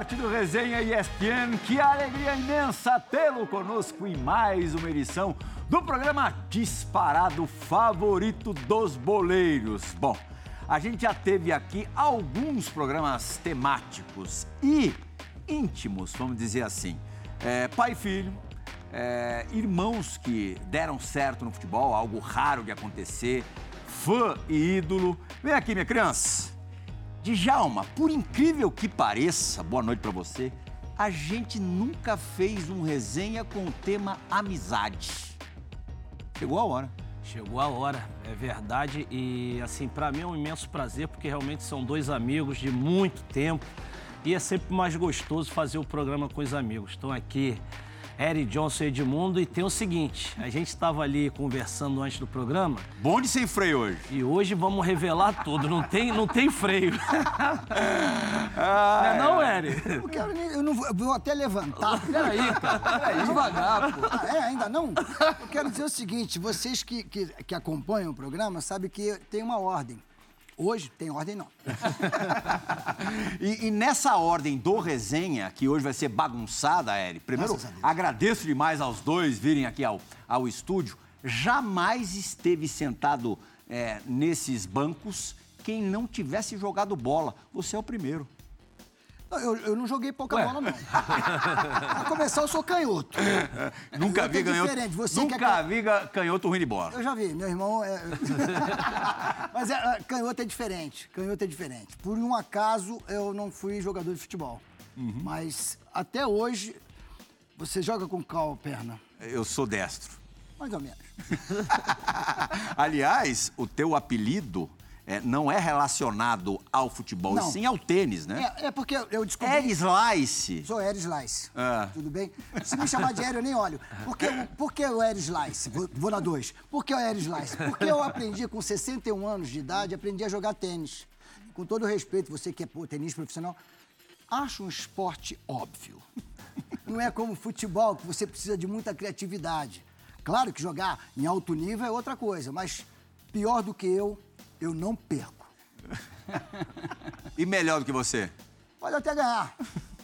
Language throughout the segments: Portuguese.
esporte do Resenha ESPN, que alegria imensa tê-lo conosco em mais uma edição do programa disparado favorito dos boleiros. Bom, a gente já teve aqui alguns programas temáticos e íntimos, vamos dizer assim. É, pai e filho, é, irmãos que deram certo no futebol, algo raro de acontecer, fã e ídolo. Vem aqui, minha criança. Djalma, por incrível que pareça, boa noite para você, a gente nunca fez um resenha com o tema amizade. Chegou a hora. Chegou a hora, é verdade. E assim, para mim é um imenso prazer, porque realmente são dois amigos de muito tempo. E é sempre mais gostoso fazer o programa com os amigos. Estão aqui Eric Johnson e Edmundo. E tem o seguinte: a gente estava ali conversando antes do programa. Bonde sem freio hoje. E hoje vamos revelar tudo. Não tem, não tem freio. Ah, não, é não, Eric? Eu, quero, eu não vou, eu vou até levantar. Peraí, cara. Peraí, devagar, pô. Ah, é, ainda não? Eu quero dizer o seguinte: vocês que, que, que acompanham o programa sabem que tem uma ordem. Hoje tem ordem não. e, e, nessa ordem do resenha, que hoje vai ser bagunçada, Eri, primeiro agradeço demais aos dois virem aqui ao, ao estúdio. Jamais esteve sentado é, nesses bancos quem não tivesse jogado bola. Você é o primeiro. Eu, eu não joguei pouca Ué? bola, não. Pra começar, eu sou canhoto. Nunca vi é canhoto. Você nunca é... vi canhoto ruim de bola. Eu já vi, meu irmão é. Mas é, canhoto é diferente. Canhoto é diferente. Por um acaso, eu não fui jogador de futebol. Uhum. Mas até hoje, você joga com qual perna? Eu sou destro. Mais ou menos. Aliás, o teu apelido é, não é relacionado ao futebol, não. e sim ao tênis, né? É, é porque eu descobri... Air Slice. Sou Air Slice. É. Tudo bem? Se me chamar de Air, eu nem olho. Por que, por que o Air Slice? Vou, vou na dois. Por que o Air Slice? Porque eu aprendi com 61 anos de idade, aprendi a jogar tênis. Com todo respeito, você que é pô, tenista profissional, acho um esporte óbvio. Não é como futebol, que você precisa de muita criatividade. Claro que jogar em alto nível é outra coisa, mas pior do que eu, eu não perco. e melhor do que você? Pode até ganhar,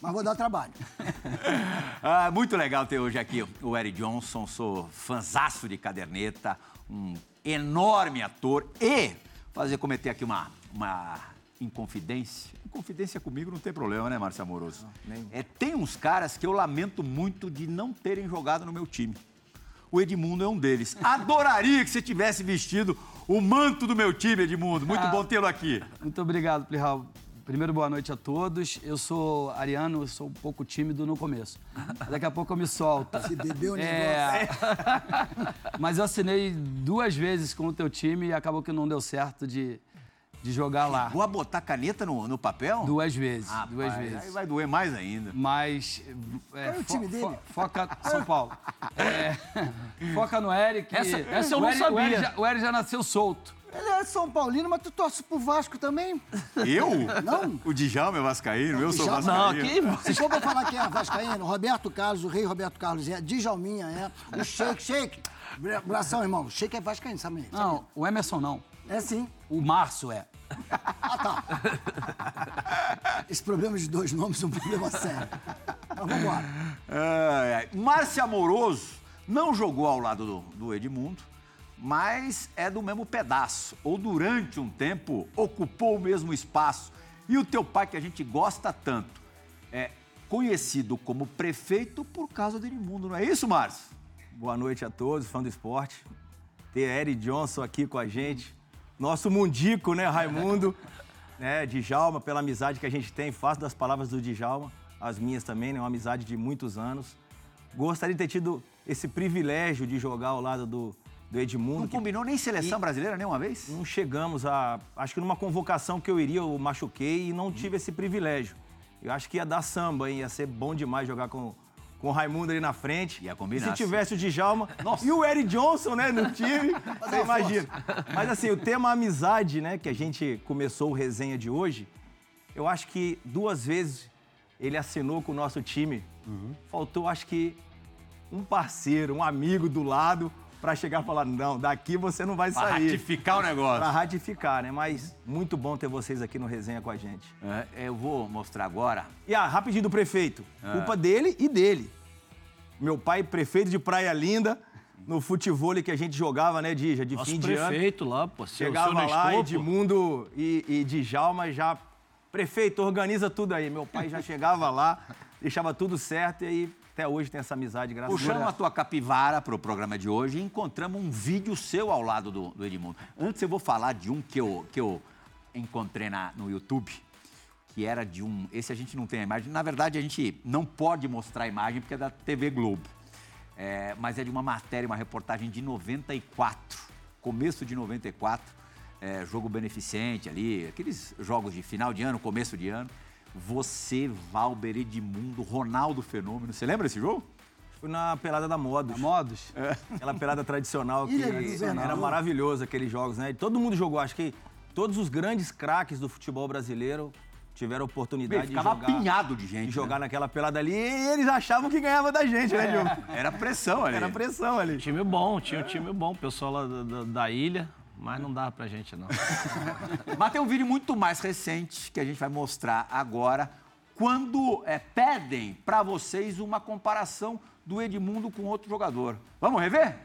mas vou dar trabalho. ah, muito legal ter hoje aqui o Eric Johnson, sou fanzaço de caderneta, um enorme ator e fazer cometer aqui uma, uma inconfidência. Inconfidência comigo não tem problema, né, Márcio Amoroso? Não, é, tem uns caras que eu lamento muito de não terem jogado no meu time. O Edmundo é um deles. Adoraria que você tivesse vestido o manto do meu time, Edmundo. Muito ah, bom tê-lo aqui. Muito obrigado, Plihal. Primeiro, boa noite a todos. Eu sou ariano, eu sou um pouco tímido no começo. Daqui a pouco eu me solto. Se bebeu o é... Mas eu assinei duas vezes com o teu time e acabou que não deu certo de de jogar lá. A botar caneta no, no papel? Duas vezes, ah, duas pai, vezes. Aí vai doer mais ainda. Mas... É, Qual é o time dele? Fo, foca... São Paulo. É, foca no Eric. Essa, essa eu não Eric, sabia. O Eric, já, o Eric já nasceu solto. Ele é São Paulino, mas tu torce pro Vasco também? Eu? Não. O Djalma é vascaíno, eu sou vascaíno. Não, que... Se for pra falar quem é vascaíno, Roberto Carlos, o rei Roberto Carlos é, Djalminha é, o Sheik, Sheik. Abração, irmão. O Sheik é vascaíno, sabe? Não, o Emerson não. É sim. O Márcio é. Ah, tá. Esse problema de dois nomes é um problema sério. Mas vamos embora. É, Márcia Amoroso não jogou ao lado do, do Edmundo, mas é do mesmo pedaço. Ou durante um tempo ocupou o mesmo espaço. E o teu pai, que a gente gosta tanto, é conhecido como prefeito por causa do Edmundo, não é isso, Márcio? Boa noite a todos, fã do esporte. Ter Eric Johnson aqui com a gente nosso mundico, né, Raimundo? né, Djalma, pela amizade que a gente tem. Faço das palavras do Djalma, as minhas também, né? Uma amizade de muitos anos. Gostaria de ter tido esse privilégio de jogar ao lado do, do Edmundo. Não combinou nem seleção E- brasileira nenhuma vez? Não chegamos a. Acho que numa convocação que eu iria, eu machuquei e não tive esse privilégio. Eu acho que ia dar samba, hein? Ia ser bom demais jogar com, com o Raimundo ali na frente. Ia combinar, se tivesse o Djalma e o Eric Johnson, né, no time, você imagina. Mas assim, o tema amizade, né, que a gente começou o resenha de hoje, eu acho que duas vezes ele assinou com o nosso time. Faltou, acho que, um parceiro, um amigo do lado para chegar e falar: não, daqui você não vai Pra sair. ratificar o negócio. Pra ratificar, né? Mas muito bom ter vocês aqui no resenha com a gente. É, eu vou mostrar agora. E ah, rapidinho do prefeito. Culpa dele e dele. Meu pai, prefeito de Praia Linda, no futebol que a gente jogava, né, Dija, de Nosso fim de ano. prefeito lá, pô. Seu, Chegava seu lá. Edmundo e, e Djalma já. Prefeito, organiza tudo aí. Meu pai já chegava lá, deixava tudo certo e aí até hoje tem essa amizade, graças a Puxamos a Deus. tua capivara pro programa de hoje e encontramos um vídeo seu ao lado do, do Edmundo. Antes eu vou falar de um que eu, que eu encontrei na, no YouTube, que era de um. Esse a gente não tem a imagem. Na verdade, a gente não pode mostrar a imagem porque é da TV Globo. É, mas é de uma matéria, uma reportagem de 94, começo de 94, é, jogo beneficente ali, aqueles jogos de final de ano, começo de ano. Você, Valber, Edmundo, Ronaldo Fenômeno. Você lembra desse jogo? Fui na pelada da Modos. Modos? Aquela pelada tradicional que era maravilhoso aqueles jogos, né? Todo mundo jogou, acho que todos os grandes craques do futebol brasileiro tiveram Meu, oportunidade de ficava jogar, apinhado de gente. de jogar né? naquela pelada ali e eles achavam que ganhava da gente, né, Diogo? Era pressão ali. Era pressão ali. Time bom, tinha um time bom, o pessoal lá da, da- da ilha, mas não dava pra gente, não. Mas tem um vídeo muito mais recente que a gente vai mostrar agora, quando é, pedem pra vocês uma comparação do Edmundo com outro jogador. Vamos rever?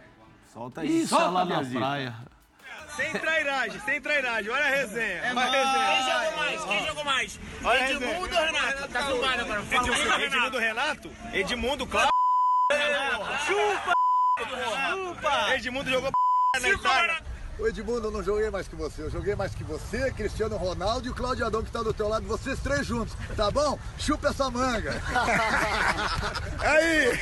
Solta aí. Isso, é lá na praia. Sem trairagem, sem trairagem. Olha a resenha. Olha a resenha. Quem jogou mais? Quem jogou mais? Olha Edmundo ou Renato? Tá filmado agora. Edmundo, comigo, Edmundo Renato. Renato? Edmundo, claro. Chupa! Chupa! Edmundo jogou pra na Itália. Ô Edmundo, eu não joguei mais que você. Eu joguei mais que você, Cristiano Ronaldo e o Claudio Adão que tá do teu lado, vocês três juntos, tá bom? Chupa essa manga. Aí!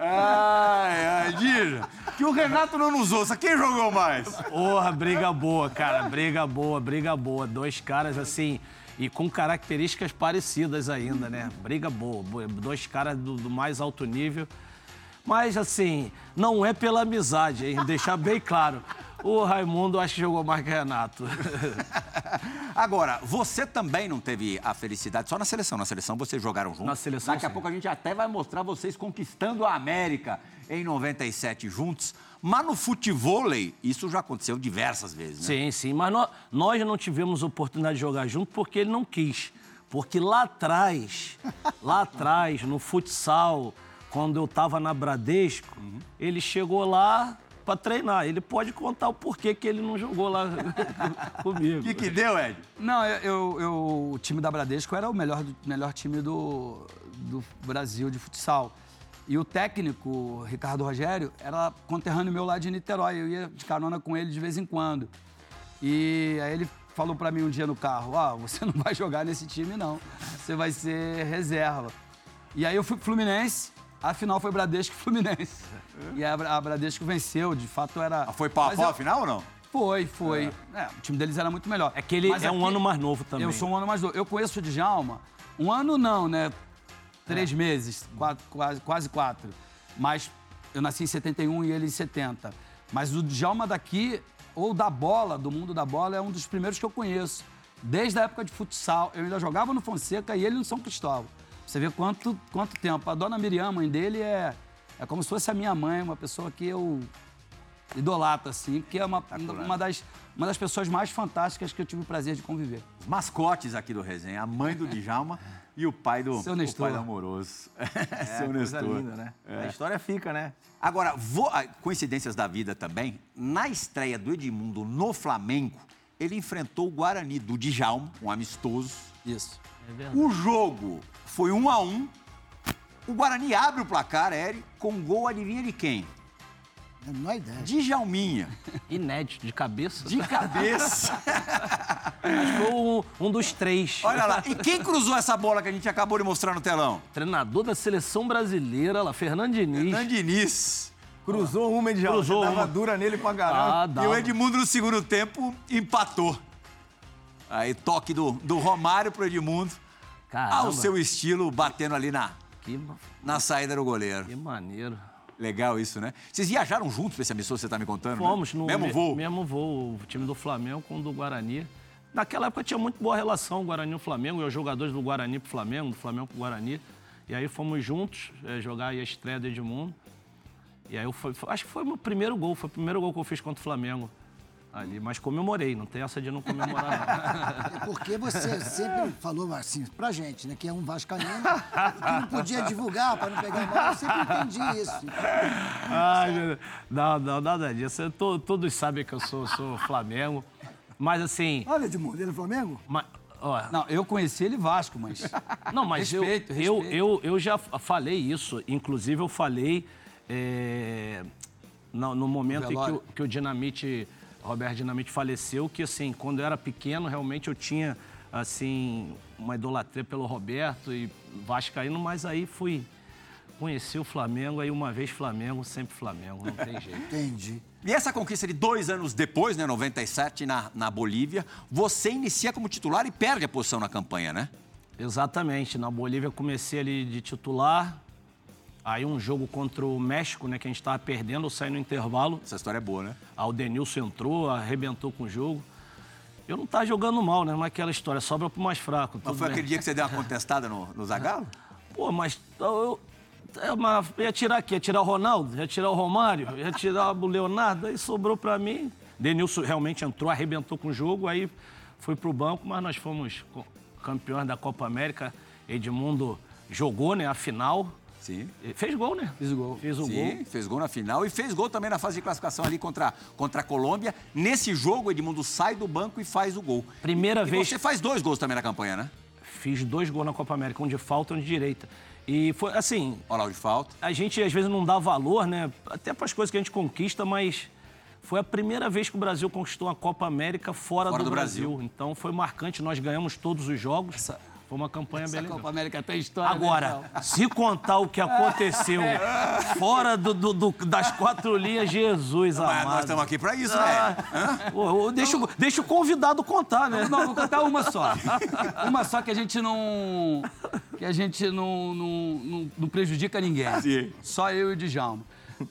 Ai, ai, Dija. Que o Renato não nos ouça. Quem jogou mais? Porra, briga boa, cara. Briga boa, briga boa. Dois caras assim. E com características parecidas ainda, né? Briga boa. boa. Dois caras do, do mais alto nível. Mas, assim, não é pela amizade, hein? Deixar bem claro. O Raimundo acho que jogou mais que Renato. Agora, você também não teve a felicidade só na seleção. Na seleção vocês jogaram juntos. Na seleção, Daqui a sim. pouco a gente até vai mostrar vocês conquistando a América em 97 juntos. Mas no futevôlei, isso já aconteceu diversas vezes, né? Sim, sim. Mas nó- nós não tivemos oportunidade de jogar junto porque ele não quis. Porque lá atrás, lá atrás, no futsal, quando eu estava na Bradesco, ele chegou lá para treinar. Ele pode contar o porquê que ele não jogou lá comigo. O que, que deu, Ed? Não, eu, eu- eu- o time da Bradesco era o melhor, melhor time do, do Brasil de futsal. E o técnico, o Ricardo Rogério, era conterrâneo meu lá de Niterói. Eu ia de carona com ele de vez em quando. E aí ele falou pra mim um dia no carro: Ó, você não vai jogar nesse time, não. Você vai ser reserva. E aí eu fui pro Fluminense. A final foi Bradesco e Fluminense. E a, a Bradesco venceu, de fato era. Ah, Foi pau a pau a final ou não? Foi, foi. É, o time deles era muito melhor. É que ele Mas é um ano mais novo também. Eu sou um ano mais novo. Eu conheço o Djalma, um ano não, né? Três meses, quatro- quase, quase quatro. Mas eu nasci em 71 e ele em 70. Mas o Djalma daqui, ou da bola, do mundo da bola, é um dos primeiros que eu conheço. Desde a época de futsal. Eu ainda jogava no Fonseca e ele no São Cristóvão. Você vê quanto, quanto tempo. A dona Miriam, mãe dele, é, é como se fosse a minha mãe, uma pessoa que eu idolato, assim, que é uma, uma, das, uma das pessoas mais fantásticas que eu tive o prazer de conviver. Os mascotes aqui do resenha, a mãe do Djalma e o pai do, Seu o Nestor. pai do amoroso. É, Seu coisa Nestor. linda, né? A história fica, né? Agora, vou- coincidências da vida também, na estreia do Edmundo no Flamengo, ele enfrentou o Guarani do Djalma, um amistoso. Isso. O jogo foi um a um. O Guarani abre o placar, Eri, com gol, adivinha de quem? Não é ideia. Djalminha. Inédito, de cabeça. De cabeça. Acho que foi um, um dos três. Olha lá, e quem cruzou essa bola que a gente acabou de mostrar no telão? Treinador da seleção brasileira, lá, Fernando Diniz. Fernando Diniz. Cruzou uma, Edjalma. Cruzou Você dava uma. dura nele pra caramba. Ah. E o Edmundo no segundo tempo empatou. Aí toque do, do Romário pro Edmundo. Caramba, Ao seu estilo, batendo ali na, que, na saída do goleiro. que maneiro. Legal isso, né? Vocês viajaram juntos pra esse amistoso que você tá me contando? né? Fomos no Mesmo me- voo? mesmo voo, o time do Flamengo com o do Guarani. Naquela época tinha muito boa relação, o Guarani e o Flamengo, e os jogadores do Guarani pro Flamengo, do Flamengo pro Guarani. E aí fomos juntos eh, jogar aí a estreia do Edmundo. E aí eu fui, acho que foi o meu primeiro gol, foi o primeiro gol que eu fiz contra o Flamengo. Ali, mas comemorei, não tem essa de não comemorar. É porque você sempre falou assim pra gente, né? Que é um vascaíno que não podia divulgar pra não pegar mal. Eu sempre entendi isso. não. Ai, meu Deus. não, não, nada disso. Eu tô- todos sabem que eu sou, sou Flamengo. Mas assim. Olha, Edmundo, ele é Flamengo? ma- ó, Não, eu conheci ele Vasco, mas. Não, mas eu- Respeito, eu, respeito. eu, eu, já falei isso. Inclusive, eu falei é, no, no momento em que o, que o Dinamite, Roberto Dinamite faleceu, que assim, quando eu era pequeno, realmente eu tinha assim uma idolatria pelo Roberto e Vascaíno, mas aí fui conhecer o Flamengo, aí uma vez Flamengo, sempre Flamengo, não tem jeito. Entendi. E essa conquista de dois anos depois, né, 97, na, na Bolívia, você inicia como titular e perde a posição na campanha, né? Exatamente. Na Bolívia eu comecei ali de titular. Aí um jogo contra o México, né, que a gente estava perdendo, eu saí no intervalo. Essa história é boa, né? Aí o Denilson entrou, arrebentou com o jogo. Eu não estava jogando mal, né? Não é aquela história, sobra pro mais fraco. Mas foi bem. aquele dia que você deu uma contestada no, no Zagallo? Pô, mas eu, é uma- ia tirar aqui, ia tirar o Ronaldo, ia tirar o Romário, ia tirar o Leonardo, aí sobrou pra mim. Denilson realmente entrou, arrebentou com o jogo, aí fui pro banco, mas nós fomos campeões da Copa América. Edmundo jogou, né, a final. Sim. E Fez gol, né? Fiz o gol. Fez o Sim, gol. fez gol na final e fez gol também na fase de classificação ali contra, contra a Colômbia. Nesse jogo, Edmundo sai do banco e faz o gol. Primeira E vez. você faz dois gols também na campanha, né? Fiz dois gols na Copa América, um de falta e um de direita. E foi assim, Olha lá o de falta. a gente às vezes não dá valor, né? Até para as coisas que a gente conquista, mas foi a primeira vez que o Brasil conquistou uma Copa América fora, Fora do, do Brasil. Brasil. Então foi marcante, nós ganhamos todos os jogos. Foi uma campanha bem Essa legal. Copa América tem história. né, Agora, se contar o que aconteceu fora do- do- do- das quatro linhas, Jesus Mas amado. nós estamos aqui pra isso, né? Ah, deixa, o- deixa o convidado contar, né? Não, vou contar uma só. Uma só que a gente não. que a gente não, não, não, não prejudica ninguém. Sim. Só eu e o Djalma.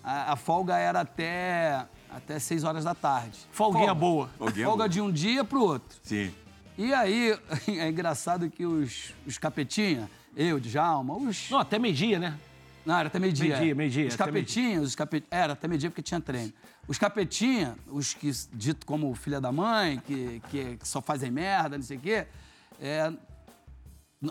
A, a folga era até, até 6 horas da tarde. Folguinha Folga. boa. Folguinha folga boa. de um dia pro outro. Sim. E aí, é engraçado que os, os capetinha, eu, Djalma, os. Não, até meio-dia, né? Não, era até meio-dia. Meio-dia, é. meio-dia, Os até capetinhas, os capet... era até meio-dia porque tinha treino. Os capetinha, os que dito como filha da mãe, que, que, que só fazem merda, não sei o quê, é,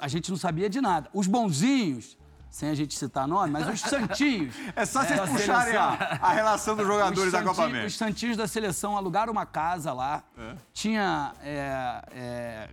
a gente não sabia de nada. Os bonzinhos, sem a gente citar nome, mas os santinhos. É só vocês da puxarem seleção. a, a relação dos jogadores da Copa América. Os santinhos da seleção alugaram uma casa lá. É. Tinha é, é,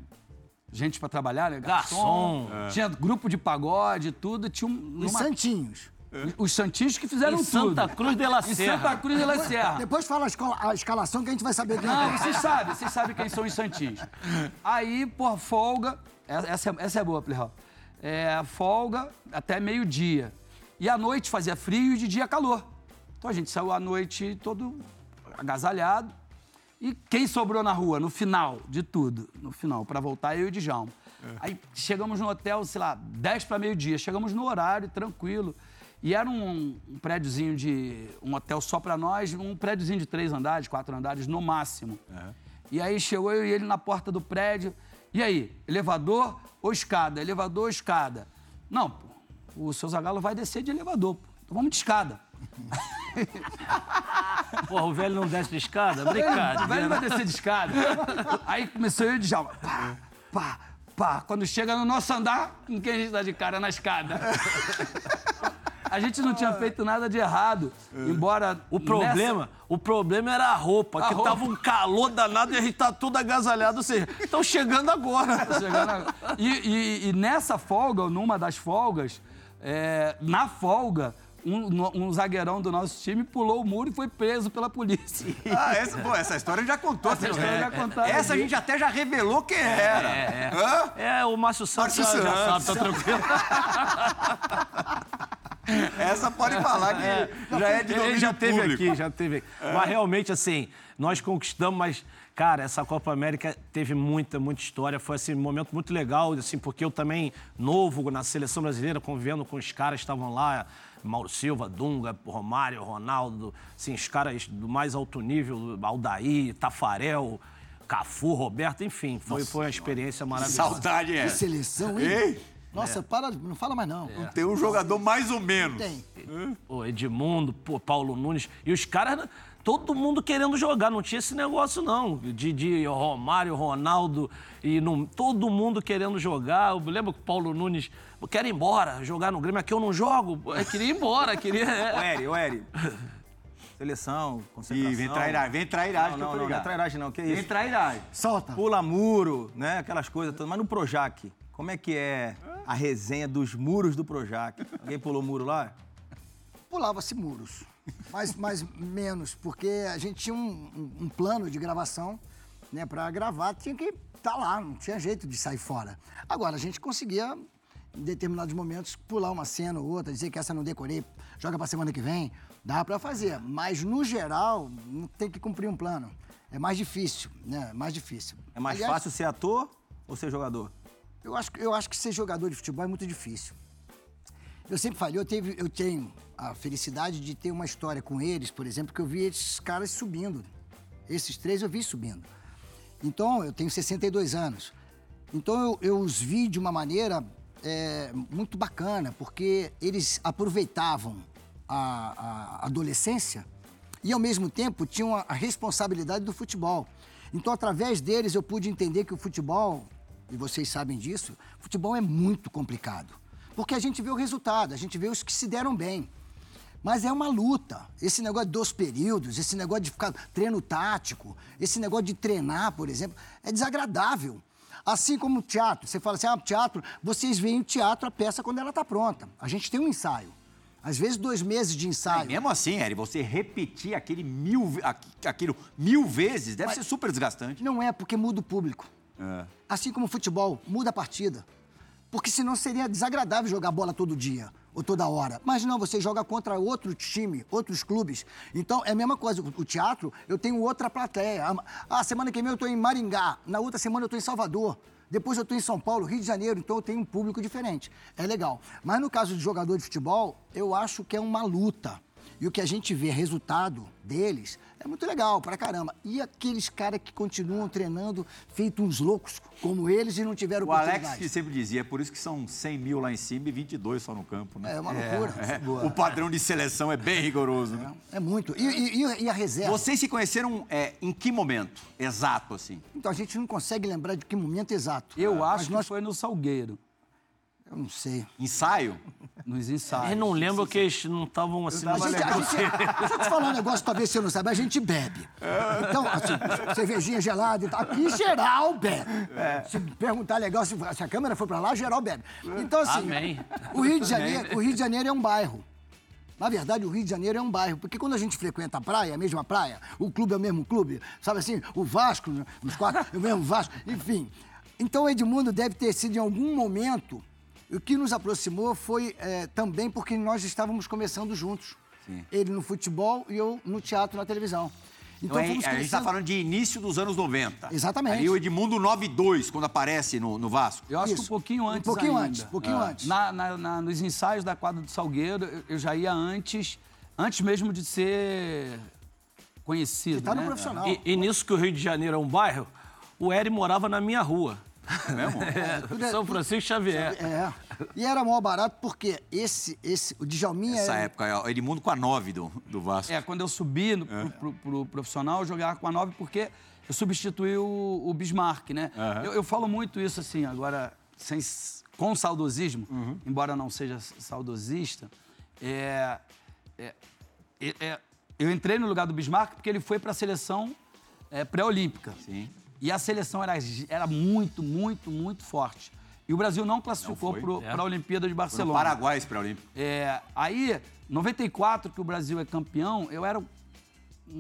gente pra trabalhar, né? Garçom. Tinha grupo de pagode, tudo. Tinha um, Os numa- santinhos. os santinhos que fizeram Em tudo. Santa Cruz de la Em Serra. Santa Cruz de la Serra. Depois fala a, escola- a escalação que a gente vai saber quem Não, é. vocês sabem, vocês sabem quem são os santinhos. Aí, por folga, essa é, essa é boa, Plihal. É, folga até meio-dia. E à noite fazia frio e de dia calor. Então a gente saiu à noite todo agasalhado. E quem sobrou na rua, no final de tudo, no final, pra voltar, eu e o Djalma. Aí chegamos no hotel, sei lá, 10 para meio-dia. Chegamos no horário, tranquilo. E era um, um prédiozinho de. um hotel só pra nós, um prédiozinho de três andares, quatro andares no máximo. E aí chegou eu e ele na porta do prédio. E aí, elevador ou escada? Elevador ou escada? Não, pô, o seu Zagalo vai descer de elevador. Pô. Então vamos de escada. Porra, o velho não desce de escada? O velho Brincadeira. vai descer de escada. Aí começou eu e o Djalma. Pá, pá, pá. Quando chega no nosso andar, com quem a gente dá de cara? Na escada. A gente não tinha feito nada de errado. Embora. O problema, o problema era a roupa, A que roupa. tava um calor danado e a gente tá tudo agasalhado. Ou seja, estão chegando agora. Chegando agora. E, e- e nessa folga, ou numa das folgas, é, na folga, um, um zagueirão do nosso time pulou o muro e foi preso pela polícia. Ah, essa, pô, essa história já contou. Essa história já contaram Essa a gente até já revelou quem era. É, é. É, o Márcio Santos Márcio já, já sabe, tá tranquilo. Essa pode falar que já é de Ele domínio já teve público. aqui, já teve aqui. Mas realmente, assim, nós conquistamos, mas, cara, essa Copa América teve muita, muita história. Foi, assim, um momento muito legal, assim, porque eu também, novo na seleção brasileira, convivendo com os caras que estavam lá, Mauro Silva, Dunga, Romário, Ronaldo, assim, os caras do mais alto nível, Aldair, Tafarel, Cafu, Roberto, enfim, foi, foi uma experiência maravilhosa. Saudade é. Que seleção, hein? Ei, Nossa, para, não fala mais não. tem um jogador mais ou menos. Tem. Pô, Edmundo, pô, Paulo Nunes. E os caras, todo mundo querendo jogar. Não tinha esse negócio, não. De, de Romário, Ronaldo. E não, todo mundo querendo jogar. Eu lembro que o Paulo Nunes. Eu quero ir embora, jogar no Grêmio. Aqui eu não jogo. Eu queria ir embora, queria. Ô, Eri, ô, Eri. Seleção, concentração. Ih, vem trairagem, vem trairagem Não, que eu não, tô não, não é trairagem não, que Vem isso. trairagem. Solta. Pula muro, né, aquelas coisas todas. Mas no Projac, como é que é a resenha dos muros do Projac? Alguém pulou o muro lá? Pulava-se muros. Mas, mas menos, porque a gente tinha um, um- um plano de gravação, né? Pra gravar, tinha que estar lá, não tinha jeito de sair fora. Agora, a gente conseguia, em determinados momentos, pular uma cena ou outra, dizer que essa não decorei, joga pra semana que vem, dá pra fazer. Mas, no geral, não tem que cumprir um plano. É mais difícil, né? Mais difícil. É mais Aliás, fácil ser ator ou ser jogador? Eu acho, eu acho que ser jogador de futebol é muito difícil. Eu sempre falei, eu, teve, eu tenho a felicidade de ter uma história com eles, por exemplo, que eu vi esses caras subindo. Esses três eu vi subindo. Então, eu tenho 62 anos. Então, eu, eu os vi de uma maneira é, muito bacana, porque eles aproveitavam a, a adolescência e, ao mesmo tempo, tinham a, a responsabilidade do futebol. Então, através deles, eu pude entender que o futebol, e vocês sabem disso, futebol é muito complicado. Porque a gente vê o resultado, a gente vê os que se deram bem. Mas é uma luta. Esse negócio de dois períodos, esse negócio de ficar treino tático, esse negócio de treinar, por exemplo, é desagradável. Assim como o teatro. Você fala assim, ah, teatro, vocês veem o teatro, a peça, quando ela está pronta. A gente tem um ensaio. Às vezes, dois meses de E ensaio. mesmo assim, Eri, você repetir aquele mil, aquilo mil vezes deve ser super desgastante. Não é porque muda o público. É. Assim como o futebol, muda a partida. Porque senão seria desagradável jogar bola todo dia ou toda hora. Mas não, você joga contra outro time, outros clubes. Então é a mesma coisa. O teatro, eu tenho outra plateia. Ah, semana que vem eu estou em Maringá, na outra semana eu estou em Salvador. Depois eu estou em São Paulo, Rio de Janeiro, então eu tenho um público diferente. É legal. Mas no caso de jogador de futebol, eu acho que é uma luta. E o que a gente vê resultado deles é muito legal, pra caramba. E aqueles caras que continuam treinando, feito uns loucos como eles e não tiveram O Alex que sempre dizia, é por isso que são 100 mil lá em cima e 22 só no campo, né? É uma loucura. É, o padrão de seleção é bem rigoroso, né? É muito. E, e- e a reserva? Vocês se conheceram é, em que momento? Exato, assim. Então a gente não consegue lembrar de que momento exato. Eu acho nós... que foi no Salgueiro, Eu não sei. Ensaio? nos ensaios. Eu não lembro que eles não estavam assim. A numa gente, a gente, deixa eu te falar um negócio, talvez você não saiba, a gente bebe. Então, assim, cervejinha gelada e tal. Aqui, geral bebe. Se perguntar legal, se, se a câmera for pra lá, geral bebe. Então, assim, Amém. o Rio, de Janeiro, o Rio de Janeiro é um bairro. Na verdade, o Rio de Janeiro é um bairro, porque quando a gente frequenta a praia, a mesma praia, o clube é o mesmo clube, sabe assim, o Vasco, né, os quatro, é o mesmo Vasco, enfim. Então, o Edmundo deve ter sido em algum momento, o que nos aproximou foi eh, também porque nós estávamos começando juntos. Ele no futebol e eu no teatro, na televisão. Então, Então, é- fomos a gente está falando de início dos anos 90. Exatamente. Aí o Edmundo 92, quando aparece no, no Vasco. Eu acho que Isso. um pouquinho Um antes pouquinho ainda. antes, um pouquinho Ah. antes. Na- na- na- nos ensaios da quadra do Salgueiro, eu, já ia antes, antes mesmo de ser conhecido, Você tá no né? profissional. E, e nisso que o Rio de Janeiro é um bairro, o Eri morava na minha rua. É mesmo? tudo é- São Francisco Xavier. É. E era maior barato porque esse, esse, o Djalminha Nessa era... época, é, Edmundo com a 9 do, do Vasco. É, quando eu subi no, pro, pro- pro profissional, eu jogava com a 9 porque eu substituí o, o Bismarck, né? Eu, eu falo muito isso assim, agora, sem, com saudosismo, embora não seja saudosista, é, é- é- é- eu entrei no lugar do Bismarck porque ele foi para a seleção é, pré-olímpica. Sim. E a seleção era, era muito, muito, muito forte. E o Brasil não classificou foi. para a Olimpíada de Barcelona. Paraguai esse pré-olímpico. É, aí, 94, que o Brasil é campeão, eu era um,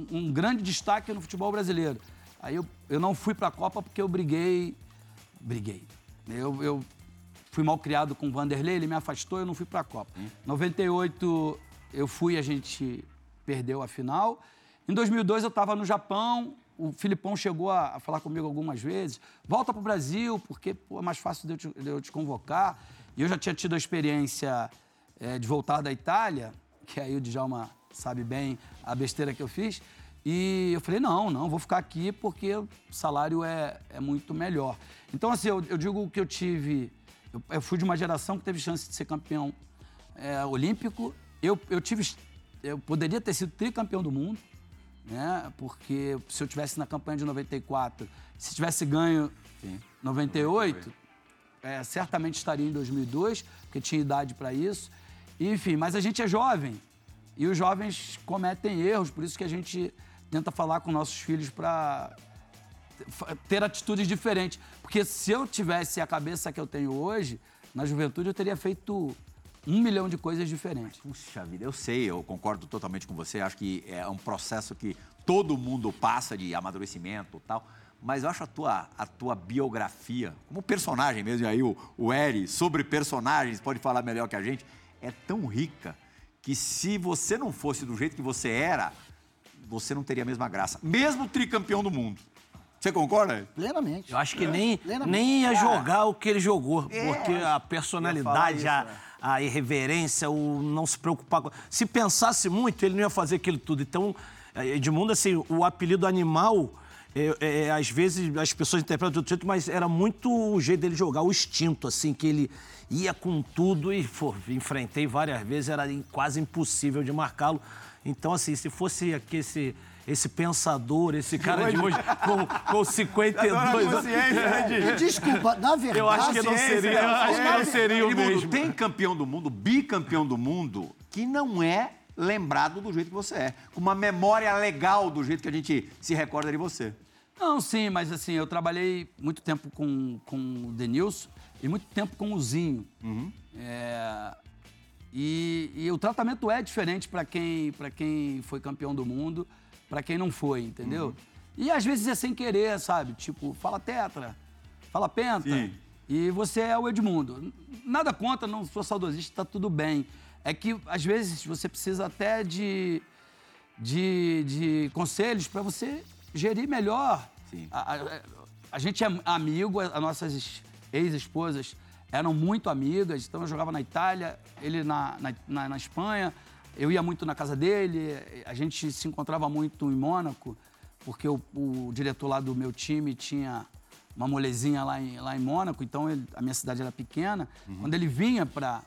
um grande destaque no futebol brasileiro. Aí eu, eu não fui para a Copa porque eu briguei. Briguei. Eu, eu fui mal criado com o Vanderlei, ele me afastou, eu não fui para a Copa. 98 eu fui, a gente perdeu a final. Em 2002 eu estava no Japão, o Filipão chegou a, a falar comigo algumas vezes, volta para o Brasil, porque pô, é mais fácil de eu, te, de eu te convocar. E eu já tinha tido a experiência eh, de voltar da Itália, que aí o Djalma sabe bem a besteira que eu fiz. E eu falei, não, não, vou ficar aqui porque o salário é, é muito melhor. Então, assim, eu, eu digo que eu tive... Eu, eu fui de uma geração que teve chance de ser campeão é, olímpico. Eu, eu tive... Eu poderia ter sido tricampeão do mundo, né? Porque se eu tivesse na campanha de 94, se tivesse ganho em 98, é, certamente estaria em 2002, porque tinha idade para isso. Enfim, mas a gente é jovem e os jovens cometem erros, por isso que a gente tenta falar com nossos filhos para ter atitudes diferentes. Porque se eu tivesse a cabeça que eu tenho hoje, na juventude eu teria feito um milhão de coisas diferentes. Puxa vida, eu sei, eu concordo totalmente com você. Acho que é um processo que todo mundo passa de amadurecimento e tal. Mas eu acho a tua, a tua biografia, como personagem mesmo, e aí o, o Eri, sobre personagens, pode falar melhor que a gente, é tão rica que se você não fosse do jeito que você era, você não teria a mesma graça. Mesmo tricampeão do mundo. Você concorda? Plenamente. Eu acho que nem, Plenamente. nem ia jogar o que ele jogou, É. porque a personalidade, a, a irreverência, o não se preocupar com. Se pensasse muito, ele não ia fazer aquilo tudo. Então, eh, Edmundo, assim, o apelido animal, é, é, às vezes as pessoas interpretam de outro jeito, mas era muito o jeito dele jogar, o instinto, assim, que ele ia com tudo e, pô, enfrentei várias vezes, era quase impossível de marcá-lo. Então, assim, se fosse aqui esse, esse pensador, esse cara de hoje com, com 52 anos. E desculpa, na verdade. Eu acho que não seria, eu acho que não seria o mesmo. tem campeão do mundo, bicampeão do mundo, que não é lembrado do jeito que você é. Com uma memória legal do jeito que a gente se recorda de você. Não, sim, mas assim, eu trabalhei muito tempo com, com o Denilson e muito tempo com o Zinho. É, e, e o tratamento é diferente para quem, pra quem foi campeão do mundo, para quem não foi, entendeu? E às vezes é sem querer, sabe? Tipo, fala tetra, fala penta. Sim. E você é o Edmundo. Nada contra, não sou saudosista, tá tudo bem. É que às vezes você precisa até de, de, de conselhos para você gerir melhor. Sim. A, a- a gente é amigo, as nossas ex-esposas eram muito amigas, então eu jogava na Itália, ele na, na, na- na Espanha, eu ia muito na casa dele, a gente se encontrava muito em Mônaco, porque o, o diretor lá do meu time tinha uma molezinha lá em, lá em Mônaco, então ele- a minha cidade era pequena. Quando ele vinha para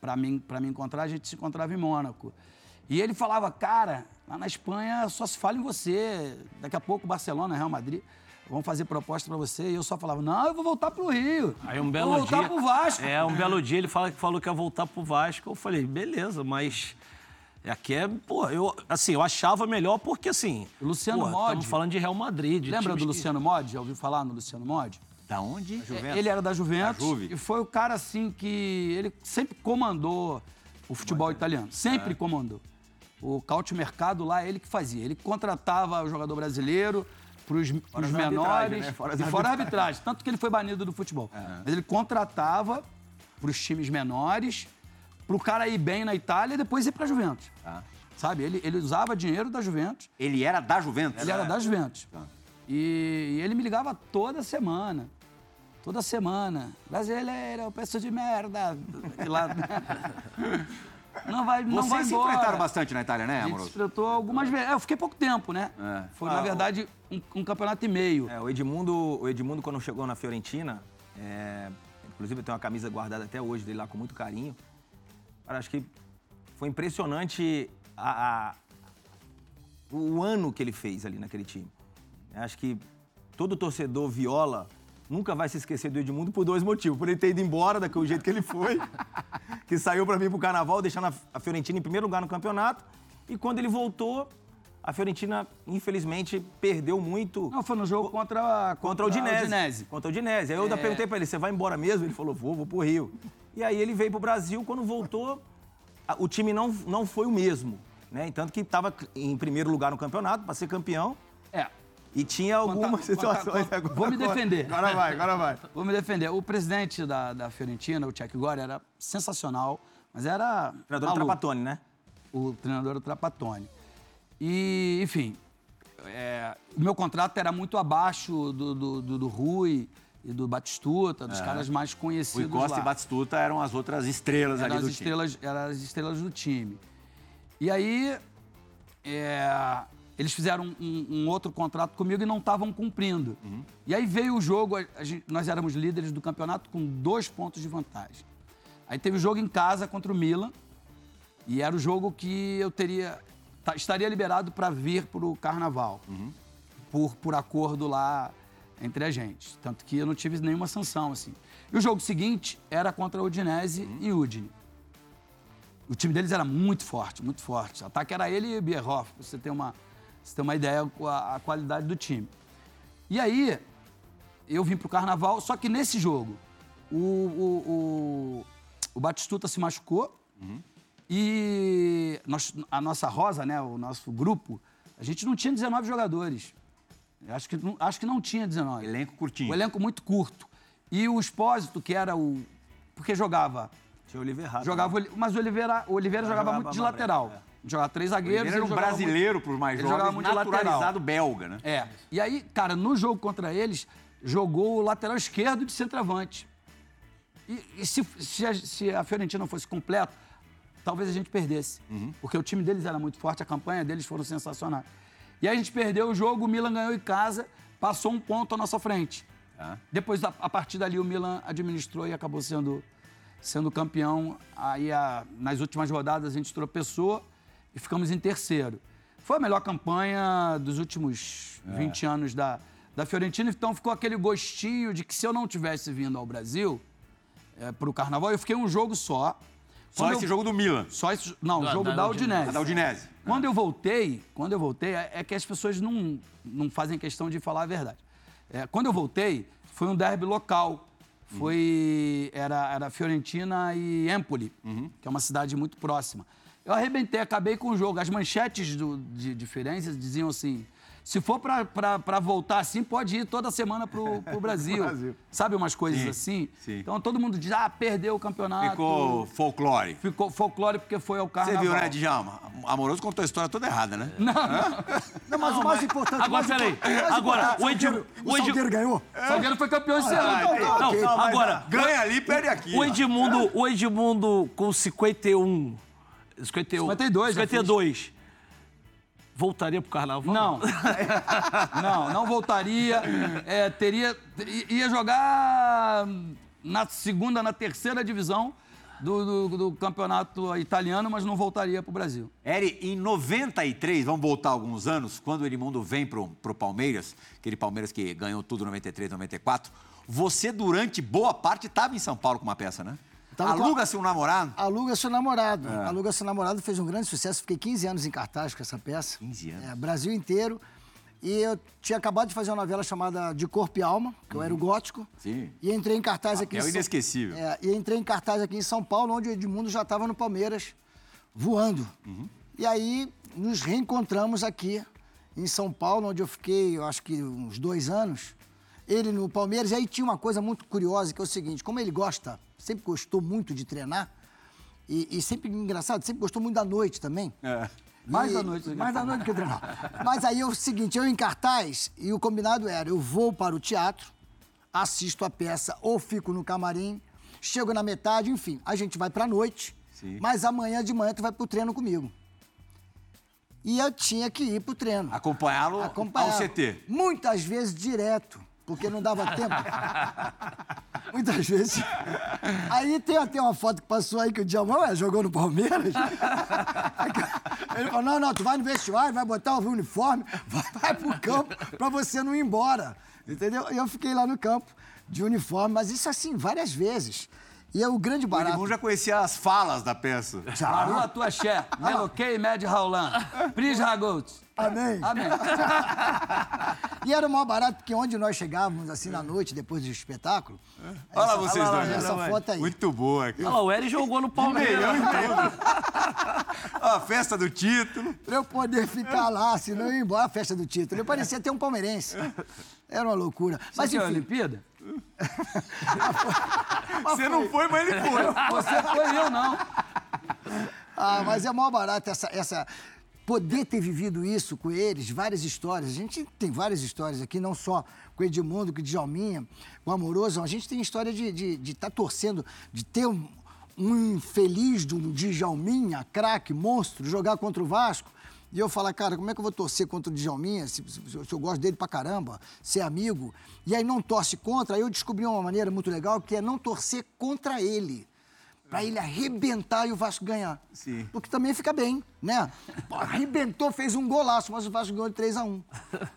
para mim, pra me encontrar, a gente se encontrava em Mônaco. E ele falava, cara, lá na Espanha só se fala em você. Daqui a pouco Barcelona, Real Madrid, vão fazer proposta para você. E eu só falava, não, eu vou voltar pro Rio. Aí um belo vou voltar dia. pro Vasco. É, um belo dia ele fala, falou que ia voltar pro Vasco. Eu falei, beleza, mas. Aqui é, pô, eu, assim, eu achava melhor porque, assim. Luciano pô, Modi. Estamos falando de Real Madrid. Lembra do que- Luciano Modi? Já ouviu falar no Luciano Modi? Da onde? Ele era da Juventus Da Juve. e foi o cara assim que ele sempre comandou o futebol italiano, sempre comandou. O caute mercado lá ele que fazia, ele contratava o jogador brasileiro para os da menores né? Fora e da fora a arbitragem, tanto que ele foi banido do futebol. Mas ele contratava para os times menores, para o cara ir bem na Itália e depois ir para a Juventus. Tá. Sabe? Ele, ele usava dinheiro da Juventus Ele era da Juventus? ele era da Juventus. Tá. E, e ele me ligava toda semana. Toda semana. Brasileiro, peço de merda. E lá- não vai, não vai se embora. enfrentaram bastante na Itália, né, A gente se Amoroso? enfrentou algumas vezes. É, eu fiquei pouco tempo, né? É. Foi, Ah, na verdade, um, um campeonato e meio. É, o Edmundo, o Edmundo, quando chegou na Fiorentina, é, inclusive eu tenho uma camisa guardada até hoje dele lá com muito carinho. Cara, acho que foi impressionante a- a- o ano que ele fez ali naquele time. Acho que todo torcedor viola nunca vai se esquecer do Edmundo por dois motivos. Por ele ter ido embora daquele jeito que ele foi, que saiu para vir pro carnaval, deixando a Fiorentina em primeiro lugar no campeonato. E quando ele voltou, A Fiorentina, infelizmente, perdeu muito Não, foi no jogo contra, contra o Udinese. Contra o Udinese. Aí eu ainda perguntei pra ele, você vai embora mesmo? Ele falou, vou, vou pro Rio. E aí ele veio pro Brasil, quando voltou, o time não, não foi o mesmo. Né? Tanto que estava em primeiro lugar no campeonato, para ser campeão, É, e tinha algumas Conta- situações... conta- agora- vou me defender. Agora vai, agora vai. Vou me defender. O presidente da, da Fiorentina, o Tchek Gore, era sensacional, mas era. Treinador maluco. Trapatone, né? O treinador o Trapatone. E, enfim, é, o meu contrato era muito abaixo do, do, do, do Rui e do Batistuta, dos caras mais conhecidos Costa lá. e Batistuta eram as outras estrelas Eram ali do time. estrelas, eram as estrelas do time. E aí, é, eles fizeram um, um outro contrato comigo e não estavam cumprindo. Uhum. E aí veio o jogo, a- a gente- nós éramos líderes do campeonato com dois pontos de vantagem. Aí teve o jogo em casa contra o Milan, e era o jogo que eu teria tá- estaria liberado para vir para o Carnaval, Uhum. por, por acordo lá entre a gente. Tanto que eu não tive nenhuma sanção, assim. E o jogo seguinte era contra o Udinese Uhum. e Udine. O time deles era muito forte, muito forte. O ataque era ele e Bierhoff, pra você ter uma, você ter uma ideia a, a qualidade do time. E aí, eu vim pro Carnaval, só que nesse jogo, o, o, o, o Batistuta se machucou e nós, a nossa rosa, né, o nosso grupo, a gente não tinha 19 jogadores. Acho que, não- acho que não tinha 19. Elenco curtinho. O elenco muito curto. E o Expósito, que era o... Porque jogava Tinha o Oliver Rato. Jogava, Oli- mas o Oliveira, o Oliveira jogava, jogava muito de mais lateral. breve, Jogava três zagueiros. Ele era um brasileiro para os mais ele jogava jovens, muito naturalizado belga, né? É. E aí, cara, no jogo contra eles, jogou o lateral esquerdo de centroavante. E, e se, se, a, se a Fiorentina fosse completo, talvez a gente perdesse. Uhum. Porque o time deles era muito forte, a campanha deles foram sensacionais. E aí a gente perdeu o jogo, o Milan ganhou em casa, passou um ponto à nossa frente. Tá. Depois, a, a partir dali, o Milan administrou e acabou sendo, sendo campeão. Aí, a- nas últimas rodadas, a gente tropeçou e ficamos em terceiro. Foi a melhor campanha dos últimos É. 20 anos da, da Fiorentina. Então, ficou aquele gostinho de que se eu não tivesse vindo ao Brasil para o Carnaval, eu fiquei um jogo só. Só Quando esse eu- jogo do Milan, Só esse, não, o jogo da da Udinese. Da Udinese. Quando eu voltei, quando eu voltei, é é que as pessoas não, não fazem questão de falar a verdade. É, quando eu voltei, foi um derby local. Foi. Era, era Fiorentina e Empoli, que é uma cidade muito próxima. Eu arrebentei, acabei com o jogo. As manchetes do, de, de Firenze diziam assim: se for pra voltar assim, pode ir toda semana pro, pro Brasil. Brasil. Sabe umas coisas Sim, assim? sim. Então todo mundo diz: ah, perdeu o campeonato. Ficou folclore. Ficou folclore porque foi ao Você carnaval. viu, né, Djalma? Amoroso contou a história toda errada, né? Não, mas o mais importante... Agora, o mais peraí. importante- mais Agora, importante, o Edi- Salgueiro- o O Edi- Salgueiro ganhou? Salgueiro foi campeão esse ano. Não, ok. não, agora, Ganha ali, perde aqui. o Edmundo, o Edmundo com 51. 51 52, já 52. Voltaria pro carnaval? Não. não, não voltaria. É, teria, ia jogar na segunda, na terceira divisão do, do- do campeonato italiano, mas não voltaria para o Brasil. Eri, em 93, vamos voltar alguns anos, quando o Edmundo vem pro, pro Palmeiras, aquele Palmeiras que ganhou tudo em 93, 94, você, durante boa parte, estava em São Paulo com uma peça, né? Tava com a- Aluga-se um namorado. Aluga seu namorado. Aluga seu namorado fez um grande sucesso. Fiquei 15 anos em cartaz com essa peça. 15 anos. É, Brasil inteiro. E eu tinha acabado de fazer uma novela chamada De Corpo e Alma, que eu era o gótico. Sim. E entrei em cartaz aqui É em São- inesquecível. É, e entrei em cartaz aqui em São Paulo, onde o Edmundo já estava no Palmeiras, voando. E aí nos reencontramos aqui em São Paulo, onde eu fiquei, eu acho que uns dois anos. Ele no Palmeiras. E aí tinha uma coisa muito curiosa, que é o seguinte: como ele gosta, sempre gostou muito de treinar, e, e sempre, engraçado, sempre gostou muito da noite também. É. Mais E- da noite. Mais da noite que treinar. Mas aí é o seguinte, eu em cartaz, e o combinado era, eu vou para o teatro, assisto a peça, ou fico no camarim, chego na metade, enfim, a gente vai pra noite, Sim. mas amanhã de manhã tu vai pro treino comigo. E eu tinha que ir pro treino. Acompanhá-lo Acompanhar. ao CT. Muitas vezes direto, porque não dava tempo. Muitas vezes. Aí tem até uma foto que passou aí que o Djalma ué, jogou no Palmeiras. Ele falou: não, não, tu vai no vestiário, vai botar o uniforme, vai, vai pro campo pra você não ir embora. Entendeu? E eu fiquei lá no campo de uniforme, mas isso assim, várias vezes. E é o grande O barato. Edmundo já conhecia as falas da peça. Maru tua xé, Meloquei, Med Raulan, Pris Ragout. Amém. Amém. E era o maior barato, porque onde nós chegávamos, assim, na noite, depois do espetáculo... Olha lá vocês dois. Essa foto aí. Muito boa. aqui. Olha lá, o Eri jogou no Palmeiras. Ó, a festa do título. Pra eu poder ficar lá, senão eu ia embora a festa do título. Eu parecia ter um palmeirense. Era uma loucura. Mas Mas, que é a enfim, Olimpíada? Você não foi, mas ele foi. Você foi eu, não. Ah, mas é maior barato essa, essa. Poder ter vivido isso com eles, várias histórias. A gente tem várias histórias aqui, não só com o Edmundo, com o Djalminha, com o Amoroso. A gente tem história de estar de, de tá torcendo, de ter um, um infeliz de um Djalminha, craque, monstro, jogar contra o Vasco. E eu falar, cara, como é que eu vou torcer contra o Djalminha, se, se, se eu gosto dele pra caramba, ser amigo? E aí não torce contra. Aí eu descobri uma maneira muito legal, que é não torcer contra ele. Pra ele arrebentar e o Vasco ganhar. Sim. Porque também fica bem, né? Pô, arrebentou, fez um golaço, mas o Vasco ganhou de 3 a 1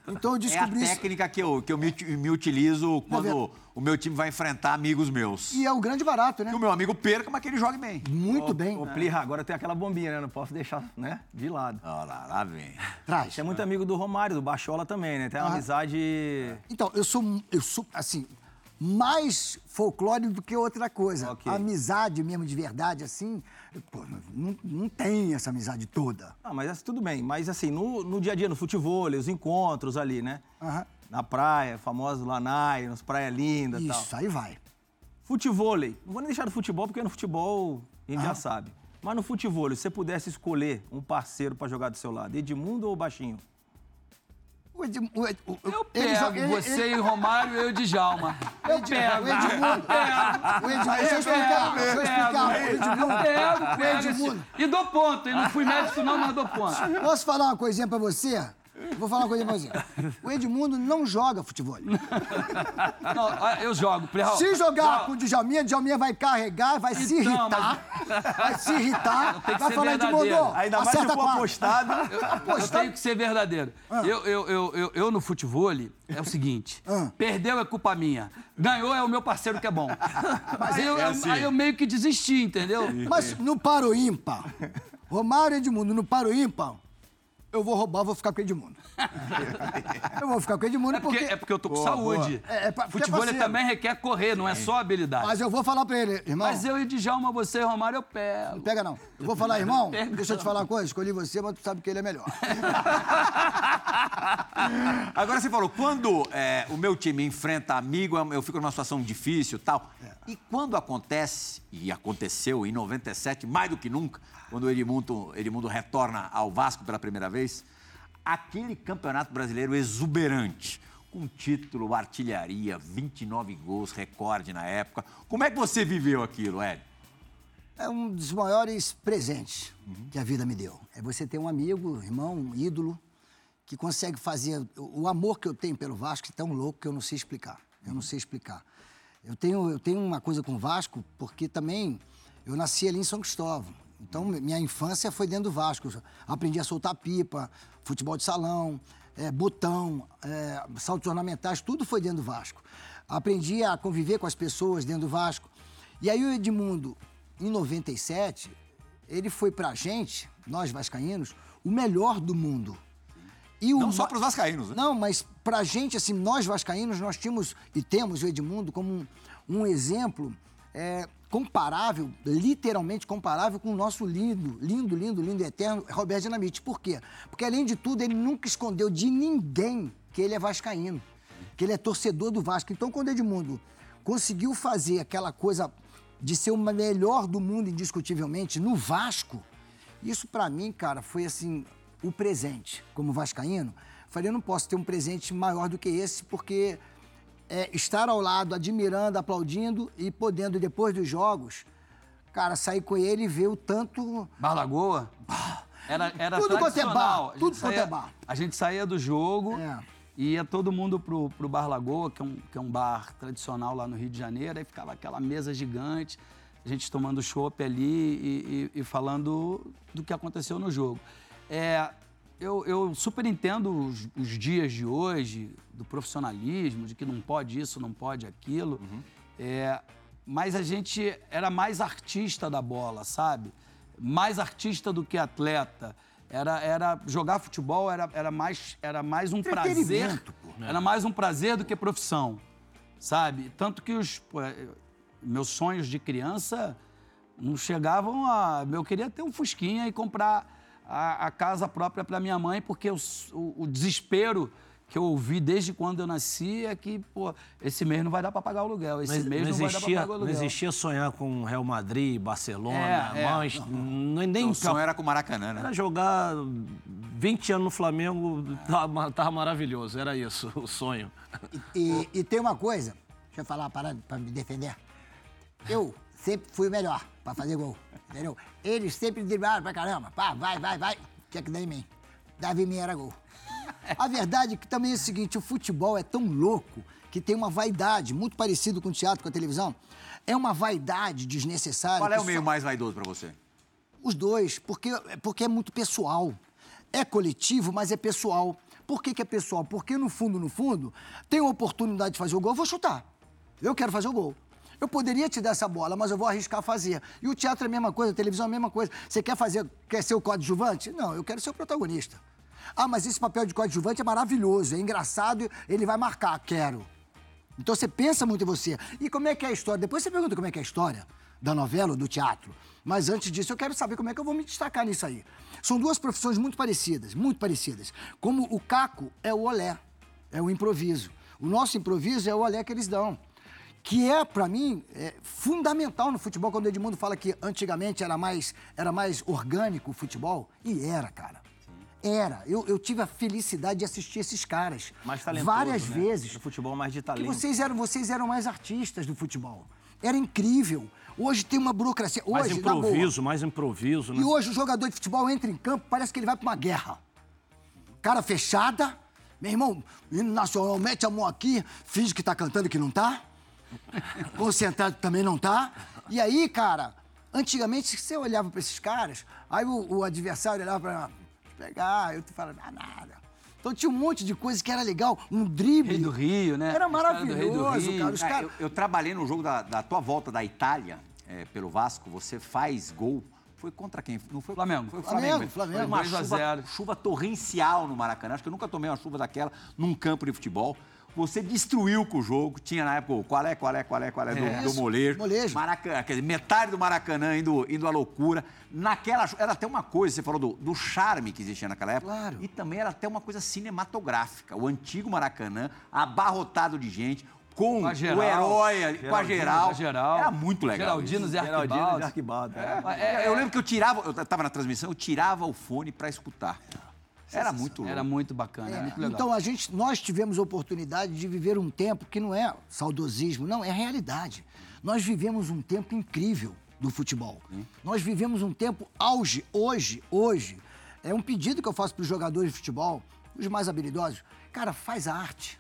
Então eu É a descobri isso. técnica que eu, que eu me, me utilizo quando verdade. o meu time vai enfrentar amigos meus. E é o grande barato, né? Que o meu amigo perca, mas que ele jogue bem. Muito bem. Ô, Plirra, agora tem aquela bombinha, né? Não posso deixar, né? De lado. Olha lá, lá vem. Traz. Você é muito amigo do Romário, do Bachola também, né? Tem uma Ah. amizade... Então, eu sou, eu sou, assim, mais folclore do que outra coisa. Ok. A amizade mesmo, de verdade, assim, pô, não, não tem essa amizade toda. Ah, mas assim, tudo bem. Mas assim, no, no dia a dia, no futebol, os encontros ali, né? Aham. Na praia, famoso Lanai, nas praias lindas e tal. Isso, aí vai. Futevôlei. Não vou nem deixar do futebol, porque no futebol a gente Ah. já sabe. Mas no futevôlei, se você pudesse escolher um parceiro pra jogar do seu lado, Edmundo ou Baixinho? O Ed- o o- Eu ele pego joga- ele- você ele- e Romário, eu de Djalma. Eu pego. O Edmundo. O Edmundo. Deixa eu explicar. Deixa eu explicar. O Edmundo. Pego, pego. Edmundo. E dou ponto. E não fui médico não, mas dou ponto. Posso falar uma coisinha pra você? Vou falar uma coisinha pra você. O Edmundo não joga futebol. Não, ah, eu jogo, Plihal. Se jogar com o Djalminha, o Djalminha vai carregar, vai se Então, irritar. Vai se irritar. Vai falar. Edmundo, Ainda mais se acerta for quatro. apostado. Eu tenho que ser verdadeiro. Eu, eu, eu, eu, eu no futebol é o seguinte: Ah. perdeu é culpa minha. Ganhou é o meu parceiro que é bom. Mas eu, É assim. aí eu meio que desisti, entendeu? Mas no paro ímpar, Romário e Edmundo, no paro ímpar, eu vou roubar, vou ficar com o Edmundo. Eu vou ficar com o Edmundo É porque, porque... é porque eu tô com saúde. É, é pra- é Futebol parceiro. também requer correr, não é só habilidade. Mas eu vou falar pra ele, irmão... Mas eu e Djalma, você e Romário, eu pego. Pega não. Eu vou falar, irmão, Pega deixa eu te falar uma coisa, escolhi você, mas tu sabe que ele é melhor. Agora você falou, quando é, o meu time enfrenta amigo, eu fico numa situação difícil e tal. E quando acontece, e aconteceu em 97, mais do que nunca, quando o Edmundo, Edmundo retorna ao Vasco pela primeira vez, aquele campeonato brasileiro exuberante, com título, artilharia, 29 gols, recorde na época. Como é que você viveu aquilo, Ed? É um dos maiores presentes que a vida me deu. É você ter um amigo, irmão, um ídolo, que consegue fazer. O o amor que eu tenho pelo Vasco é tão louco que eu não sei explicar. Eu não sei explicar. Eu tenho, eu tenho uma coisa com o Vasco, porque também eu nasci ali em São Cristóvão. Então, minha infância foi dentro do Vasco. Aprendi a soltar pipa, futebol de salão, é, botão, é, saltos ornamentais, tudo foi dentro do Vasco. Aprendi a conviver com as pessoas dentro do Vasco. E aí o Edmundo, em 97, ele foi pra gente, nós vascaínos, o melhor do mundo. E o Não só para os vascaínos, né? Não, mas pra gente, assim, nós vascaínos, nós tínhamos e temos o Edmundo como um, um exemplo é, comparável, literalmente comparável com o nosso lindo, lindo, lindo, lindo eterno Roberto Dinamite. Por quê? Porque, além de tudo, ele nunca escondeu de ninguém que ele é vascaíno, que ele é torcedor do Vasco. Então, quando Edmundo conseguiu fazer aquela coisa de ser o melhor do mundo, indiscutivelmente, no Vasco, isso pra mim, cara, foi assim, o presente. Como vascaíno, falei, eu não posso ter um presente maior do que esse, porque é, estar ao lado, admirando, aplaudindo e podendo, depois dos jogos, cara, sair com ele e ver o tanto... Bar Lagoa? Era, era Tudo quanto é bar, tudo quanto é saía- bar. A gente saía do jogo É. e ia todo mundo pro, pro Bar Lagoa, que é, um, que é um bar tradicional lá no Rio de Janeiro, aí ficava aquela mesa gigante, a gente tomando chopp ali e, e- e falando do que aconteceu no jogo. É, eu, eu super entendo os, os dias de hoje, do profissionalismo, de que não pode isso, não pode aquilo. É, mas a gente era mais artista da bola, sabe? Mais artista do que atleta. Era, era jogar futebol era, era, mais, era mais um prazer. Pô. Era mais um prazer do que profissão, sabe? Tanto que os pô, eh, meus sonhos de criança não chegavam a. Eu queria ter um Fusquinha e comprar a, a casa própria para minha mãe, porque o, o, o desespero que eu ouvi desde quando eu nasci é que, pô, esse mês não vai dar para pagar o aluguel, esse Mas mês não, vai dar para existia, pagar o não aluguel. existia sonhar com Real Madrid, Barcelona, É, é. Manchester, não, nem O sonho era com o Maracanã, né? Era jogar 20 anos no Flamengo, tava, tava maravilhoso, era isso, o sonho. E, e tem uma coisa, deixa eu falar uma parada pra me defender. Eu sempre fui o melhor pra fazer gol, entendeu? Eles sempre driblaram pra caramba. Pá, vai, vai, vai. Tinha que dar em mim. Dava em mim, era gol. A verdade é que também é o seguinte, o futebol é tão louco que tem uma vaidade, muito parecido com o teatro, com a televisão. É uma vaidade desnecessária. Qual é o meio só- mais vaidoso pra você? Os dois, porque, porque é muito pessoal. É coletivo, mas é pessoal. Por que, que é pessoal? Porque no fundo, no fundo, tem uma oportunidade de fazer o gol, eu vou chutar. Eu quero fazer o gol. Eu poderia te dar essa bola, mas eu vou arriscar fazer. E o teatro é a mesma coisa, a televisão é a mesma coisa. Você quer fazer, quer ser o coadjuvante? Não, eu quero ser o protagonista. Ah, mas esse papel de coadjuvante é maravilhoso, é engraçado, ele vai marcar. Quero. Então você pensa muito em você. E como é que é a história? Depois você pergunta como é que é a história da novela ou do teatro. Mas antes disso, eu quero saber como é que eu vou me destacar nisso aí. São duas profissões muito parecidas, muito parecidas. Como o caco é o olé, é o improviso. O nosso improviso é o olé que eles dão. Que é, pra mim, é fundamental no futebol, quando o Edmundo fala que antigamente era mais, era mais orgânico o futebol. E era, cara. Era. Eu, eu tive a felicidade de assistir esses caras. Mais talentoso, Várias né? vezes. O futebol mais de talento. vocês eram, vocês eram mais artistas do futebol. Era incrível. Hoje tem uma burocracia. Mais Hoje, boa. improviso, mais improviso, né? E hoje o jogador de futebol entra em campo, parece que ele vai pra uma guerra. Cara fechada. Meu irmão, hino nacional, mete a mão aqui, finge que tá cantando e que não tá. Concentrado também não tá. E aí, cara, antigamente você olhava pra esses caras, aí o, o adversário olhava pra pegar, eu tu fala, ah, nada. Então tinha um monte de coisa que era legal, um drible. Rei do Rio, né? Era maravilhoso, Rio. cara. Os É, caras. eu, eu trabalhei no jogo da, da tua volta da Itália é, pelo Vasco, você faz gol. Foi contra quem? Não foi Flamengo. Foi o Flamengo, Flamengo. Flamengo. Foi uma 2 a chuva, 0. chuva torrencial no Maracanã. Acho que eu nunca tomei uma chuva daquela num campo de futebol. Você destruiu com o jogo. Tinha na época o qual é, qual é, qual é, qual é, do, É. do molejo. Molejo. Maracanã, quer dizer, metade do Maracanã indo, indo à loucura. Naquela. Era até uma coisa, você falou do, do charme que existia naquela época. Claro. E também era até uma coisa cinematográfica. O antigo Maracanã, abarrotado de gente, com, Com geral. o herói, ali, com a geral. geral. Era muito legal. Geraldino, Zé Geraldino de Arquibaldi. Arquibaldi. É, eu lembro que eu tirava, eu tava na transmissão, eu tirava o fone pra escutar. Era muito louco. Era muito bacana, era muito legal. Então a gente, nós tivemos a oportunidade de viver um tempo que não é saudosismo, não, é realidade. Nós vivemos um tempo incrível do futebol. Nós vivemos um tempo auge, hoje, hoje. É um pedido que eu faço para os jogadores de futebol, os mais habilidosos. Cara, faz a arte.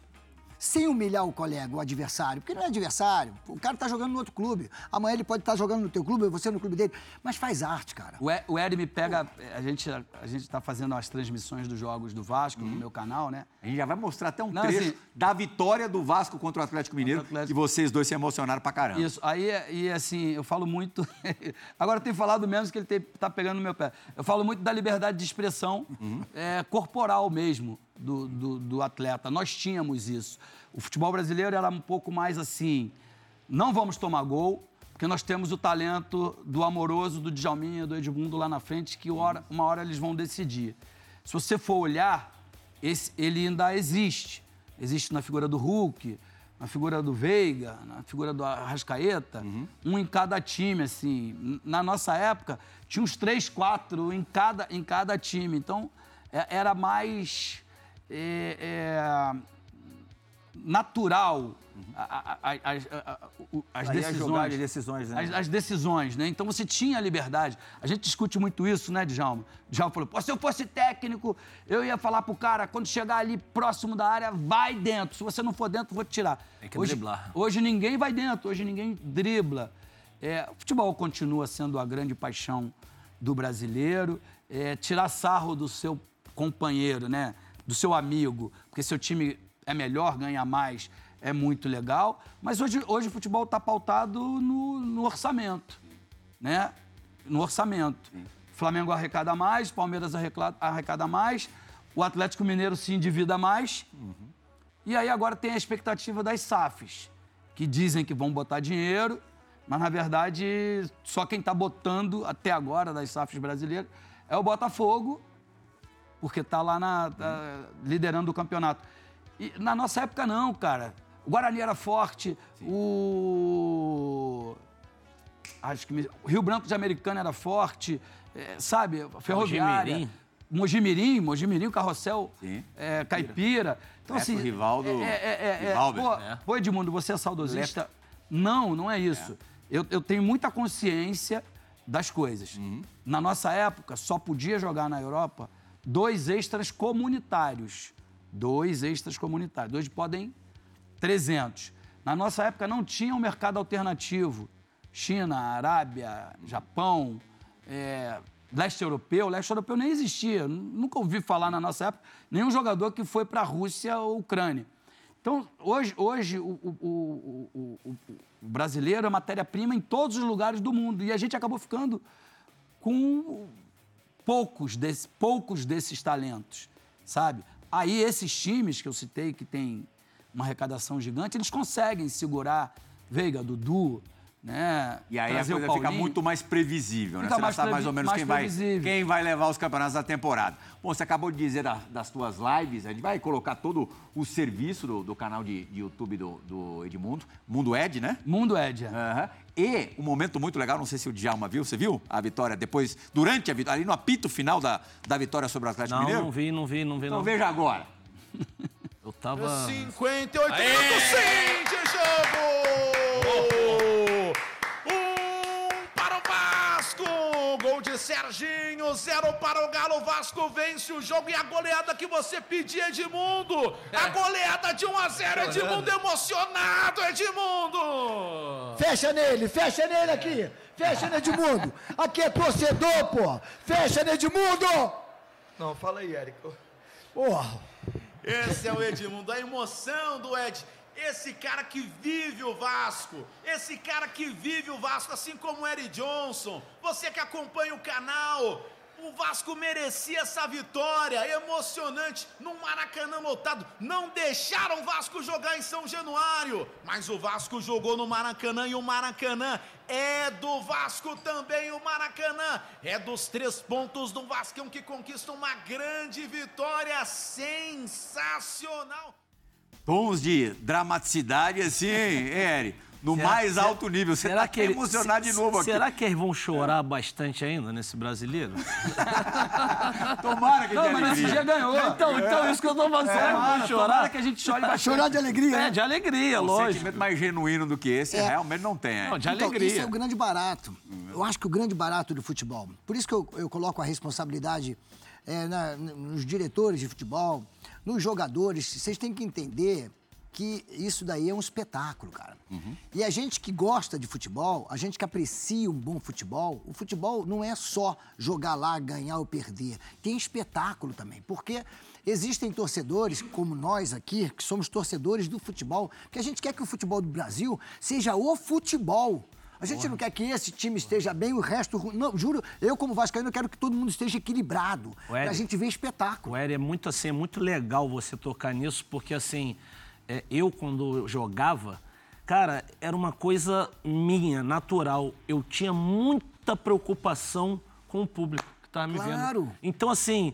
Sem humilhar o colega, o adversário, porque não é adversário. O cara tá jogando no outro clube. Amanhã ele pode estar jogando no teu clube, você no clube dele. Mas faz arte, cara. O E- O Eri me pega. A gente, a gente tá fazendo as transmissões dos jogos do Vasco no meu canal, né? A gente já vai mostrar até um Não, trecho assim- da vitória do Vasco contra o Atlético Mineiro, o Atlético. que vocês dois se emocionaram pra caramba. Isso, aí, e assim, eu falo muito. Agora tem falado menos que ele tem, tá pegando no meu pé. Eu falo muito da liberdade de expressão é, corporal mesmo do, do, do atleta. Nós tínhamos isso. O futebol brasileiro era um pouco mais assim: não vamos tomar gol, porque nós temos o talento do amoroso, do Djalminha, do Edmundo lá na frente, que uma hora eles vão decidir. Se você for olhar, esse- ele ainda existe. Existe na figura do Hulk, na figura do Veiga, na figura do Arrascaeta, um em cada time, assim. Na nossa época, tinha uns três, quatro em cada, em cada time. Então, é- era mais é, é, natural a- a- a- as- a- a- é decisões. jogar de decisões, né? As, as decisões, né? Então você tinha liberdade. A gente discute muito isso, né, Djalma? Djalma falou, Pô, se eu fosse técnico, eu ia falar pro cara, quando chegar ali próximo da área, vai dentro. Se você não for dentro, vou te tirar. Tem que hoje, driblar. Hoje ninguém vai dentro, hoje ninguém dribla. É, o futebol continua sendo a grande paixão do brasileiro. É, tirar sarro do seu companheiro, né? Do seu amigo, porque seu time é melhor, ganha mais. é muito legal, mas hoje, hoje o futebol está pautado no, no orçamento, né? No orçamento. Flamengo arrecada mais, Palmeiras arrecada, mais, o Atlético Mineiro se endivida mais. E aí agora tem a expectativa das SAFs, que dizem que vão botar dinheiro, mas na verdade só quem está botando até agora das SAFs brasileiras é o Botafogo, porque está lá na, tá liderando o campeonato. E na nossa época não, cara. O Guarani era forte, o acho que me- o Rio Branco de Americana era forte, é, sabe? A Ferroviária. Mojimirim. Mojimirim, Mojimirim, o Carrossel Sim. é, Caipira. Então, É, assim. pro Rivaldo- É, é, é, é, Rivalber. pô, É. pô, Edmundo, você é saudosista? Não, não é isso. Eu, eu tenho muita consciência das coisas. Uhum. Na nossa época, só podia jogar na Europa dois extras comunitários. Dois extras comunitários. Hoje podem 300. Na nossa época não tinha um mercado alternativo. China, Arábia, Japão, é, leste europeu. Leste europeu nem existia. Nunca ouvi falar na nossa época nenhum jogador que foi para a Rússia ou Ucrânia. Então, hoje, hoje o, o- o- o- brasileiro é matéria-prima em todos os lugares do mundo. E a gente acabou ficando com poucos, desse, poucos desses talentos, sabe? Aí esses times que eu citei, que tem uma arrecadação gigante, eles conseguem segurar Veiga, Dudu, né? E aí a trazer o coisa fica muito mais previsível, né? Você já mais sabe mais ou menos mais quem vai, quem vai levar os campeonatos da temporada. Bom, você acabou de dizer da- das tuas lives, a gente vai colocar todo o serviço do, do canal de, de YouTube do, do Edmundo, Mundo Ed, né? Mundo Ed. é. Aham. E um momento muito legal, não sei se o Djalma viu, você viu a vitória depois, durante a vitória, ali no apito final da, da vitória sobre o Atlético Não, Mineiro? não vi, não vi, não vi, Então não. veja agora. Eu tava... 58 minutos, sim, de jogo! Um para o Vasco! Gol de Serginho, zero para o Galo. Vasco vence o jogo e a goleada que você pedia, Edmundo! A goleada de 1 a 0, Edmundo emocionado, Edmundo! Fecha nele, fecha nele aqui. Fecha no Edmundo. Aqui é torcedor, pô. Fecha no Edmundo. Não, fala aí, Érico. Porra. Esse é o Edmundo, a emoção do Ed. Esse cara que vive o Vasco, esse cara que vive o Vasco, assim como o Eric Johnson, você que acompanha o canal, o Vasco merecia essa vitória emocionante no Maracanã lotado. Não deixaram o Vasco jogar em São Januário, mas o Vasco jogou no Maracanã e o Maracanã é do Vasco também. O Maracanã é dos três pontos do Vascão que conquista uma grande vitória sensacional. Tons de dramaticidade, assim, Eri, no mais será- alto nível. Você tá ele- emocionado de novo aqui. Será que eles vão chorar bastante ainda nesse brasileiro? Tomara que Não, mas esse alegria. dia ganhou. Então, então, isso que eu tô falando. Será que vão Tomara, chorar? tomara que a gente chore bastante. Chorar de alegria, É, né? de alegria, Um lógico. sentimento mais genuíno do que esse, É. realmente não tem. é. Não, de Então, alegria. isso é o grande barato. Eu acho que o grande barato do futebol. Por isso que eu, eu coloco a responsabilidade é, na- nos diretores de futebol, nos jogadores. Vocês têm que entender que isso daí é um espetáculo, cara. E a gente que gosta de futebol, a gente que aprecia um bom futebol, o futebol não é só jogar lá, ganhar ou perder. Tem espetáculo também. Porque existem torcedores, como nós aqui, que somos torcedores do futebol, que a gente quer que o futebol do Brasil seja o futebol. A gente não quer que esse time esteja bem, o resto. Não, juro, eu como vascaíno quero que todo mundo esteja equilibrado. Éder- Pra gente ver espetáculo. Éder, é muito assim, é muito legal você tocar nisso, porque assim, é, eu quando jogava, cara, era uma coisa minha, natural. Eu tinha muita preocupação com o público que tava me Claro. vendo. Então, assim,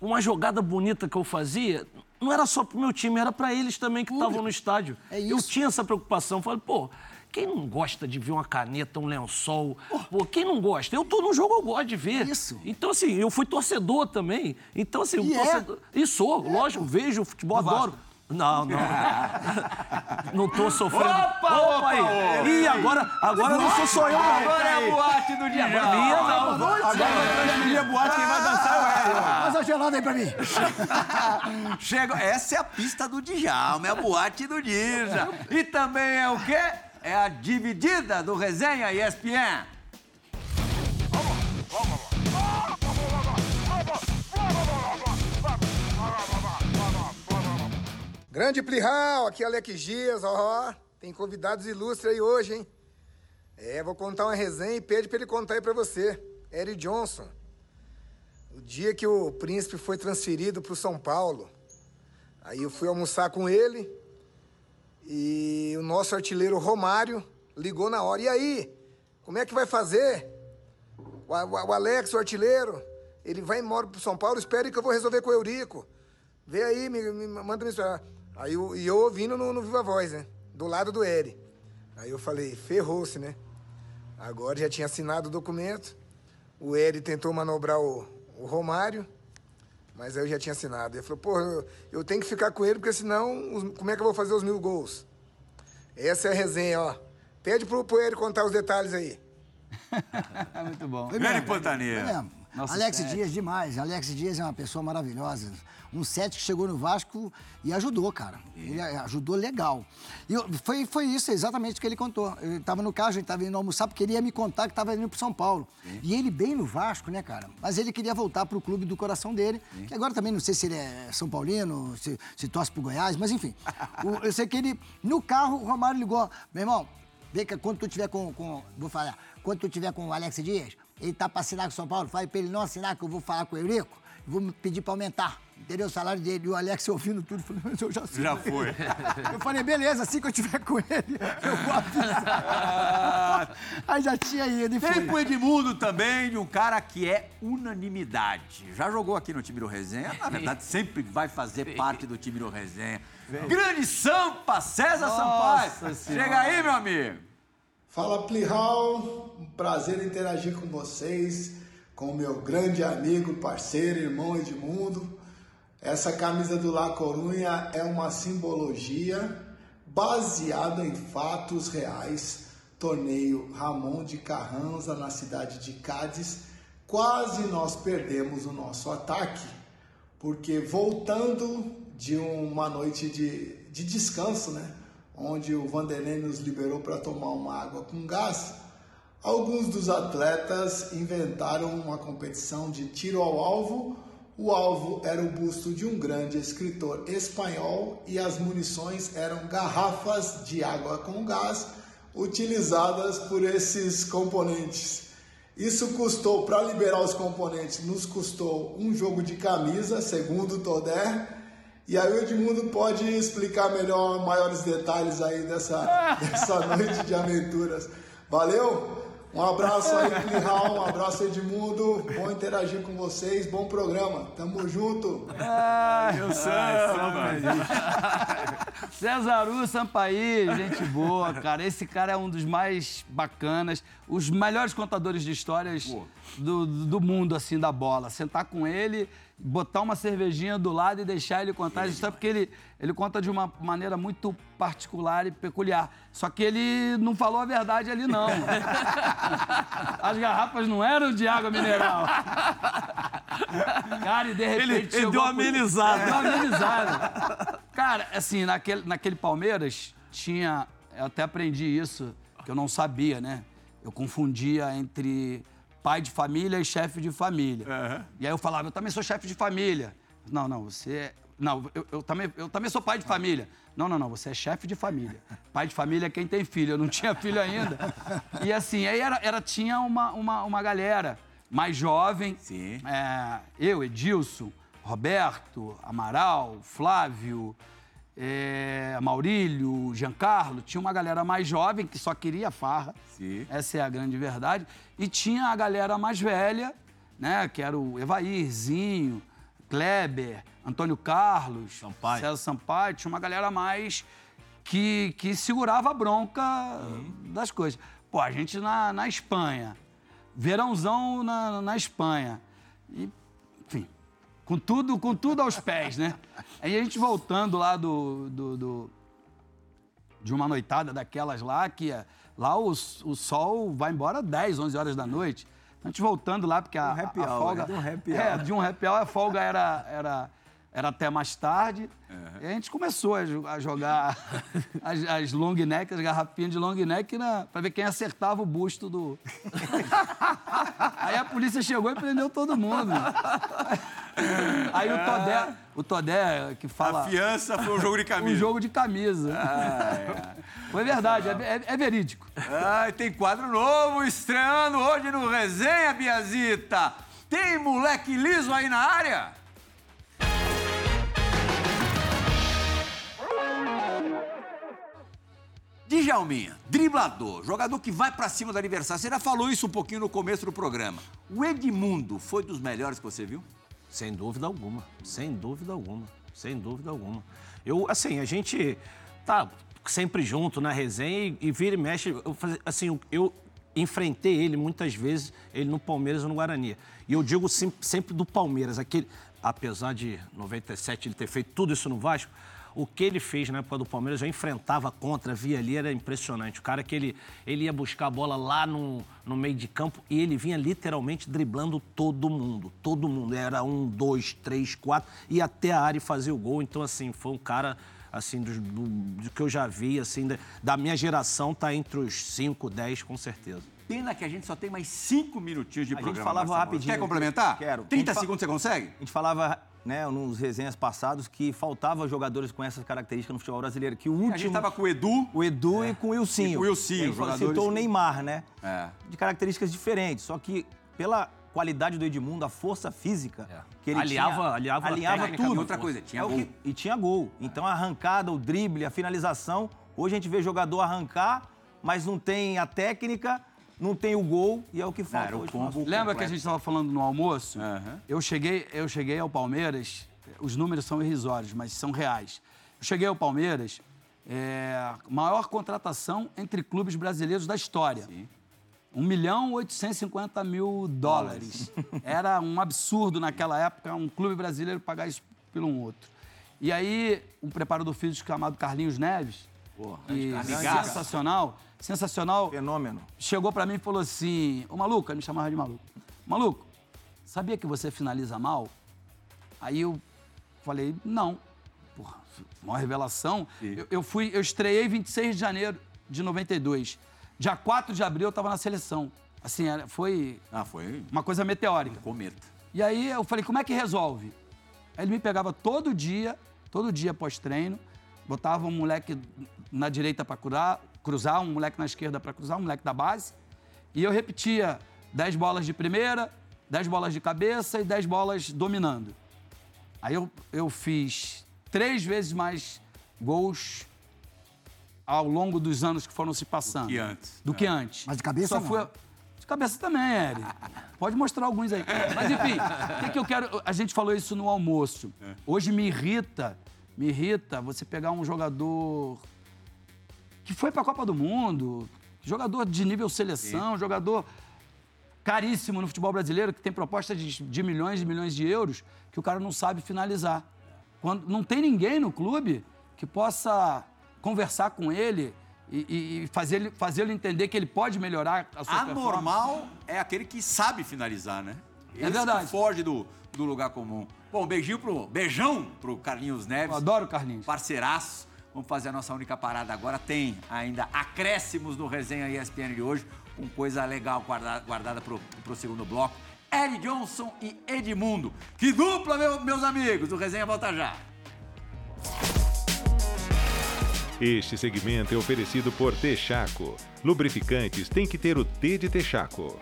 uma jogada bonita que eu fazia, não era só pro meu time, era para eles também que estavam no estádio. É Eu isso. tinha essa preocupação. Falei, pô, quem não gosta de ver uma caneta, um lençol? Pô, quem não gosta? Eu tô no jogo, eu gosto de ver. Isso. Então, assim, eu fui torcedor também. Então, assim, E o é? torcedor. E sou, lógico, vejo futebol, adoro. Não, não. não tô sofrendo. Opa, aí. Ih, agora, agora não sou só eu, não. Agora é a boate do dia. Agora minha não. Agora vai transmitir a boate, quem vai dançar é o Hélio. Faz a gelada aí pra mim. Chega, essa é a pista do Djalma, é a boate do Dija. E também é o quê? É a dividida do Resenha ESPN. Grande Plihal, aqui é Alex Dias, ó. Tem convidados ilustres aí hoje, hein? É, vou contar uma resenha e pede pra ele contar aí pra você. Eric Johnson. O dia que o príncipe foi transferido pro São Paulo. Aí eu fui almoçar com ele e o nosso artilheiro Romário ligou na hora. E aí? Como é que vai fazer? O, o, o Alex, o artilheiro, ele vai embora pro São Paulo, espere que eu vou resolver com o Eurico. Vê aí, me, me manda me esperar. Aí eu, e eu ouvindo no, no Viva Voz, né? Do lado do Eri. Aí eu falei, ferrou-se, né? Agora já tinha assinado o documento. O Eri tentou manobrar o, o Romário, mas aí eu já tinha assinado. Ele falou, pô, eu, eu tenho que ficar com ele, porque senão, os- como é que eu vou fazer os mil gols? Essa é a resenha, ó. Pede pro, pro Eri contar os detalhes aí. Muito bom. Grande. Nosso Alex sete. Dias, demais. Alex Dias é uma pessoa maravilhosa. Um set que chegou no Vasco e ajudou, cara. Ele ajudou legal. E foi, foi isso exatamente o que ele contou. Ele estava no carro, a gente estava indo almoçar, porque ele ia me contar que estava indo para São Paulo. E ele bem no Vasco, né, cara? Mas ele queria voltar para o clube do coração dele. Que agora também não sei se ele é São Paulino, se, se torce pro Goiás, mas enfim. O- eu sei que ele, no carro, o Romário ligou. Meu irmão, Vem cá, quando tu tiver com, com- Vou falar. Quando tu tiver com o Alex Dias, ele tá pra assinar com o São Paulo, fala pra ele não assinar, que eu vou falar com o Eurico, vou me pedir pra aumentar. Entendeu? O salário dele. E o Alex ouvindo tudo, falou, mas eu já sei. Já foi. Eu falei, beleza, assim que eu tiver com ele, eu vou avisar. Aí já tinha ido e Tem foi. pro Edmundo também, de um cara que é unanimidade. Já jogou aqui no time do Resenha, na verdade sempre vai fazer parte do time do Resenha. Grande Sampa, César Sampaio. Chega aí, meu amigo. Fala Plihal, um prazer interagir com vocês, com o meu grande amigo, parceiro, irmão Edmundo. Essa camisa do La Corunha é uma simbologia baseada em fatos reais. Torneio Ramon de Carranza na cidade de Cádiz. Quase nós perdemos o nosso ataque, porque voltando de uma noite de, de descanso, né? onde o Vanderlei nos liberou para tomar uma água com gás, alguns dos atletas inventaram uma competição de tiro ao alvo. O alvo era o busto de um grande escritor espanhol e as munições eram garrafas de água com gás utilizadas por esses componentes. Isso custou, para liberar os componentes, nos custou um jogo de camisa, segundo o Toder. E aí o Edmundo pode explicar melhor, maiores detalhes aí dessa, dessa noite de aventuras. Valeu? Um abraço aí, Plihal, um abraço, Edmundo. Bom interagir com vocês, bom programa. Tamo junto. Meu Samba. Cesaru Sampaí, gente boa, cara. Esse cara é um dos mais bacanas, os melhores contadores de histórias do, do mundo, assim, da bola. Sentar com ele, botar uma cervejinha do lado e deixar ele contar as histórias, porque ele, ele conta de uma maneira muito particular e peculiar. Só que ele não falou a verdade ali, não. As garrafas não eram de água mineral. Cara, e de repente. Ele- ele deu uma amenizada. Deu amenizada. Cara, assim, naquele, naquele Palmeiras tinha. Eu até aprendi isso, que eu não sabia, né? Eu confundia entre pai de família e chefe de família. E aí eu falava, eu também sou chefe de família. Não, não, você é. Não, eu, eu também, eu também sou pai de família. Não, não, não, você é chefe de família. Pai de família é quem tem filho. Eu não tinha filho ainda. E assim, aí era, era- tinha uma, uma, uma galera mais jovem. Sim. É, eu, Edilson, Roberto, Amaral, Flávio, é, Maurílio, Giancarlo. Tinha uma galera mais jovem que só queria farra. Sim. Essa é a grande verdade. E tinha a galera mais velha, né? Que era o Evairzinho, Kleber, Antônio Carlos, Sampaio. César Sampaio. Tinha uma galera mais que, que segurava a bronca das coisas. Pô, a gente na, na Espanha, verãozão na, na Espanha. E, com tudo, com tudo aos pés, né? Aí a gente voltando lá do, do- do- de uma noitada daquelas lá, que é- lá o, o sol vai embora 10, 11 horas da noite. Então, a gente voltando lá, porque a, Um happy a hour, folga... né? De um happy É, hour. de um happy hour, a folga era, era, era até mais tarde. E a gente começou a, jo- a jogar as, as long neck, as garrafinhas de long neck, na, pra ver quem acertava o busto do... Aí a polícia chegou e prendeu todo mundo. Aí o Todé, o Todé que fala... A fiança foi um jogo de camisa. Um jogo de camisa. Ah, é. Foi verdade, é, é- é verídico. Ai, tem quadro novo estreando hoje no Resenha, Biazita. Tem moleque liso aí na área? Djalminha, driblador, jogador que vai pra cima do adversário. Você já falou isso um pouquinho no começo do programa. O Edmundo foi dos melhores que você viu? Sem dúvida alguma, sem dúvida alguma, sem dúvida alguma. Eu, assim, a gente tá sempre junto na resenha e, e vira e mexe. Eu, assim, eu, enfrentei ele muitas vezes, ele no Palmeiras ou no Guarani. E eu digo sim- sempre do Palmeiras, aquele, apesar de 97 ele ter feito tudo isso no Vasco, o que ele fez na época do Palmeiras, eu enfrentava contra, via ali, era impressionante. O cara que ele, ele ia buscar a bola lá no, no meio de campo e ele vinha literalmente driblando todo mundo. Todo mundo. Era um, dois, três, quatro, e até a área e fazer o gol. Então, assim, foi um cara, assim, do, do- do que eu já vi, assim, da, da minha geração, tá entre os cinco, dez, com certeza. Pena que a gente só tem mais cinco minutinhos de A gente programa. falava Marcelo. rapidinho. Quer complementar? Quero. 30 A gente fa- segundos você consegue? A gente falava, né, nos resenhas passados, que faltava jogadores com essas características no futebol brasileiro. Que o último. A gente tava com o Edu. O Edu e com o Wilsinho. E com o Wilsinho, E a gente jogadores citou o Neymar, né? É. De características diferentes. Só que pela qualidade do Edmundo, a força física que ele Aliava- tinha, aliava a alinhava técnica tudo. a outra coisa, tinha É o gol. e tinha gol. Então a arrancada, o drible, a finalização. Hoje a gente vê jogador arrancar, mas não tem a técnica, não tem o gol e é o que falta hoje. combo Lembra que a completo. gente estava falando no almoço? Aham. Eu, cheguei, eu cheguei ao Palmeiras, os números são irrisórios, mas são reais. Eu cheguei ao Palmeiras, é, maior contratação entre clubes brasileiros da história. 1 milhão 850 mil dólares. Era um absurdo naquela época um clube brasileiro pagar isso pelo um outro. E aí, um preparador físico chamado Carlinhos Neves, que Amigaço. sensacional, sensacional, Fenômeno. chegou pra mim e falou assim: Ô maluco, ele me chamava de maluco. Maluco, sabia que você finaliza mal? Aí eu falei: não. Porra, maior revelação. Eu, eu fui, eu estreiei 26 de janeiro de 92. Dia 4 de abril eu tava na seleção. Assim, foi Ah, foi uma coisa meteórica. cometa. E aí eu falei, como é que resolve? Aí ele me pegava todo dia, todo dia pós-treino, botava um moleque na direita para cruzar, cruzar, um moleque na esquerda para cruzar, um moleque da base, e eu repetia 10 bolas de primeira, 10 bolas de cabeça e 10 bolas dominando. Aí eu, eu fiz três vezes mais gols ao longo dos anos que foram se passando. que antes. Do que antes. Mas de cabeça Só não. fui- De cabeça também, Eri. Pode mostrar alguns aí. Mas enfim, o que, que eu quero. A gente falou isso no almoço. Hoje me irrita, me irrita você pegar um jogador que foi para a Copa do Mundo, jogador de nível seleção, jogador caríssimo no futebol brasileiro, que tem proposta de, de milhões e milhões de euros, que o cara não sabe finalizar. Quando não tem ninguém no clube que possa conversar com ele e, e- e fazer ele- entender que ele pode melhorar a sua. Anormal é aquele que sabe finalizar, né? É Esse verdade. Que foge do, do lugar comum. Bom, beijinho pro. Beijão pro Carlinhos Neves. Eu adoro o Carlinhos. Parceiraço. Vamos fazer a nossa única parada agora. Tem ainda acréscimos no resenha ESPN de hoje, com coisa legal guardada, guardada pro, pro segundo bloco. Eric Johnson e Edmundo. Que dupla, meu- meus amigos! O resenha volta já. Este segmento é oferecido por Texaco. Lubrificantes tem que ter o T de Texaco.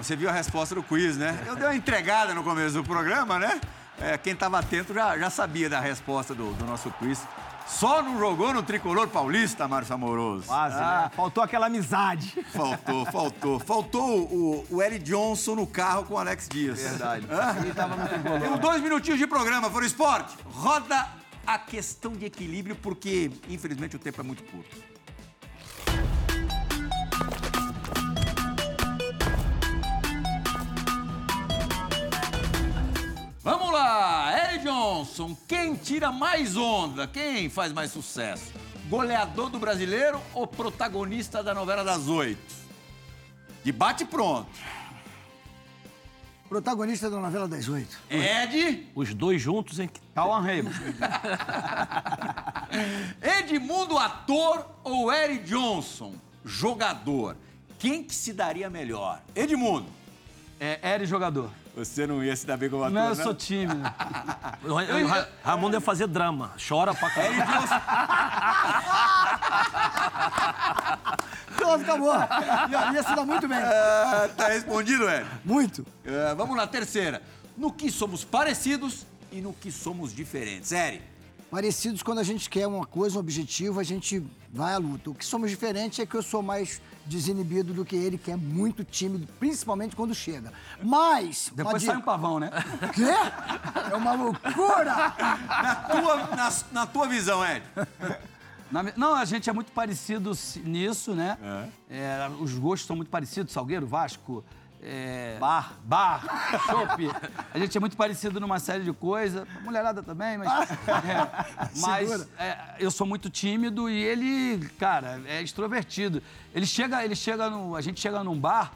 Dijão, você viu a resposta do quiz, né? Eu dei uma entregada no começo do programa, né? É, quem estava atento já, já sabia da resposta do, do nosso quiz. Só não jogou no tricolor paulista, Márcio Amoroso. Quase, né? Faltou aquela amizade. Faltou, faltou. Faltou o, o Eric Johnson no carro com o Alex Dias. Verdade. Hã? Ele tava no tricolor. Temos dois minutinhos de programa, for esporte. Roda a questão de equilíbrio, porque, infelizmente, o tempo é muito curto. Johnson, quem tira mais onda? Quem faz mais sucesso? Goleador do brasileiro ou protagonista da novela das oito? Debate pronto. Protagonista da novela das oito. Ed. Os dois juntos em que. Cauã Raymond. Edmundo, ator ou Eric Johnson, jogador? Quem que se daria melhor? Edmundo. É, Eri jogador. Você não ia se dar bem como ator, Não, eu né? sou tímido. O Ra- o Ra- Ramon deve fazer drama. Chora pra caralho. Pronto, acabou. Ia, ia se dar muito bem. Ah, tá respondido, Ed? Muito. Ah, vamos na terceira. No que somos parecidos e no que somos diferentes. Eri. Parecidos quando a gente quer uma coisa, um objetivo, a gente vai à luta. O que somos diferentes é que eu sou mais desinibido do que ele, que é muito tímido, principalmente quando chega. Mas. Depois pode- sai um pavão, né? Quê? É uma loucura! Na tua, na, na tua visão, Ed. Na não, a gente é muito parecido nisso, né? É, os gostos são muito parecidos, Salgueiro, Vasco, é, Bar. bar, chopp. A gente é muito parecido numa série de coisas. Mulherada também, mas... é, mas é, eu sou muito tímido e ele, cara, é extrovertido. Ele chega, ele chega no... A gente chega num bar...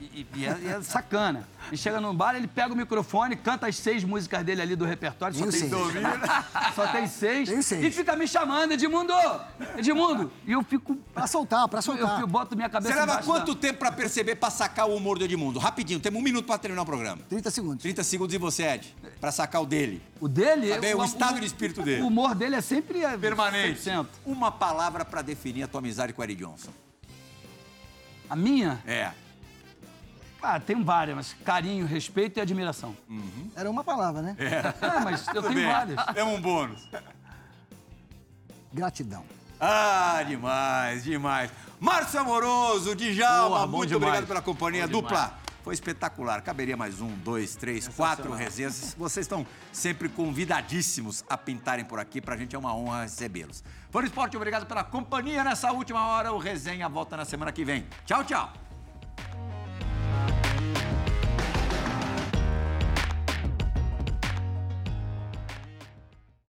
E, e é, e é sacana. Ele chega num bar, ele pega o microfone, canta as seis músicas dele ali do repertório. Só tem, seis. só tem seis. Tenho seis. E fica me chamando, Edmundo! Edmundo! E eu fico. Pra soltar, pra Eu, soltar. eu boto minha cabeça Você leva quanto da- tempo pra perceber, pra sacar o humor do Edmundo? Rapidinho, temos um minuto pra terminar o programa. 30 segundos. 30 segundos e você, Ed, pra sacar o dele. O dele... Saber o estado de espírito dele. O humor dele é sempre... é, Permanente. 100%. Uma palavra pra definir a tua amizade com o Eric Johnson. A minha? É. Ah, tem várias, mas carinho, respeito e admiração. Era uma palavra, né? É, mas eu Tudo tenho bem. várias. Temos um bônus. Gratidão. Ah, demais, demais. Márcio Amoroso, Djalma, bom muito demais. obrigado pela companhia. Bom demais. Dupla, foi espetacular. Caberia mais um, dois, três, quatro resenhas. Vocês estão sempre convidadíssimos a pintarem por aqui. Pra gente é uma honra recebê-los. Fora Esporte, obrigado pela companhia nessa última hora. O Resenha volta na semana que vem. Tchau, tchau.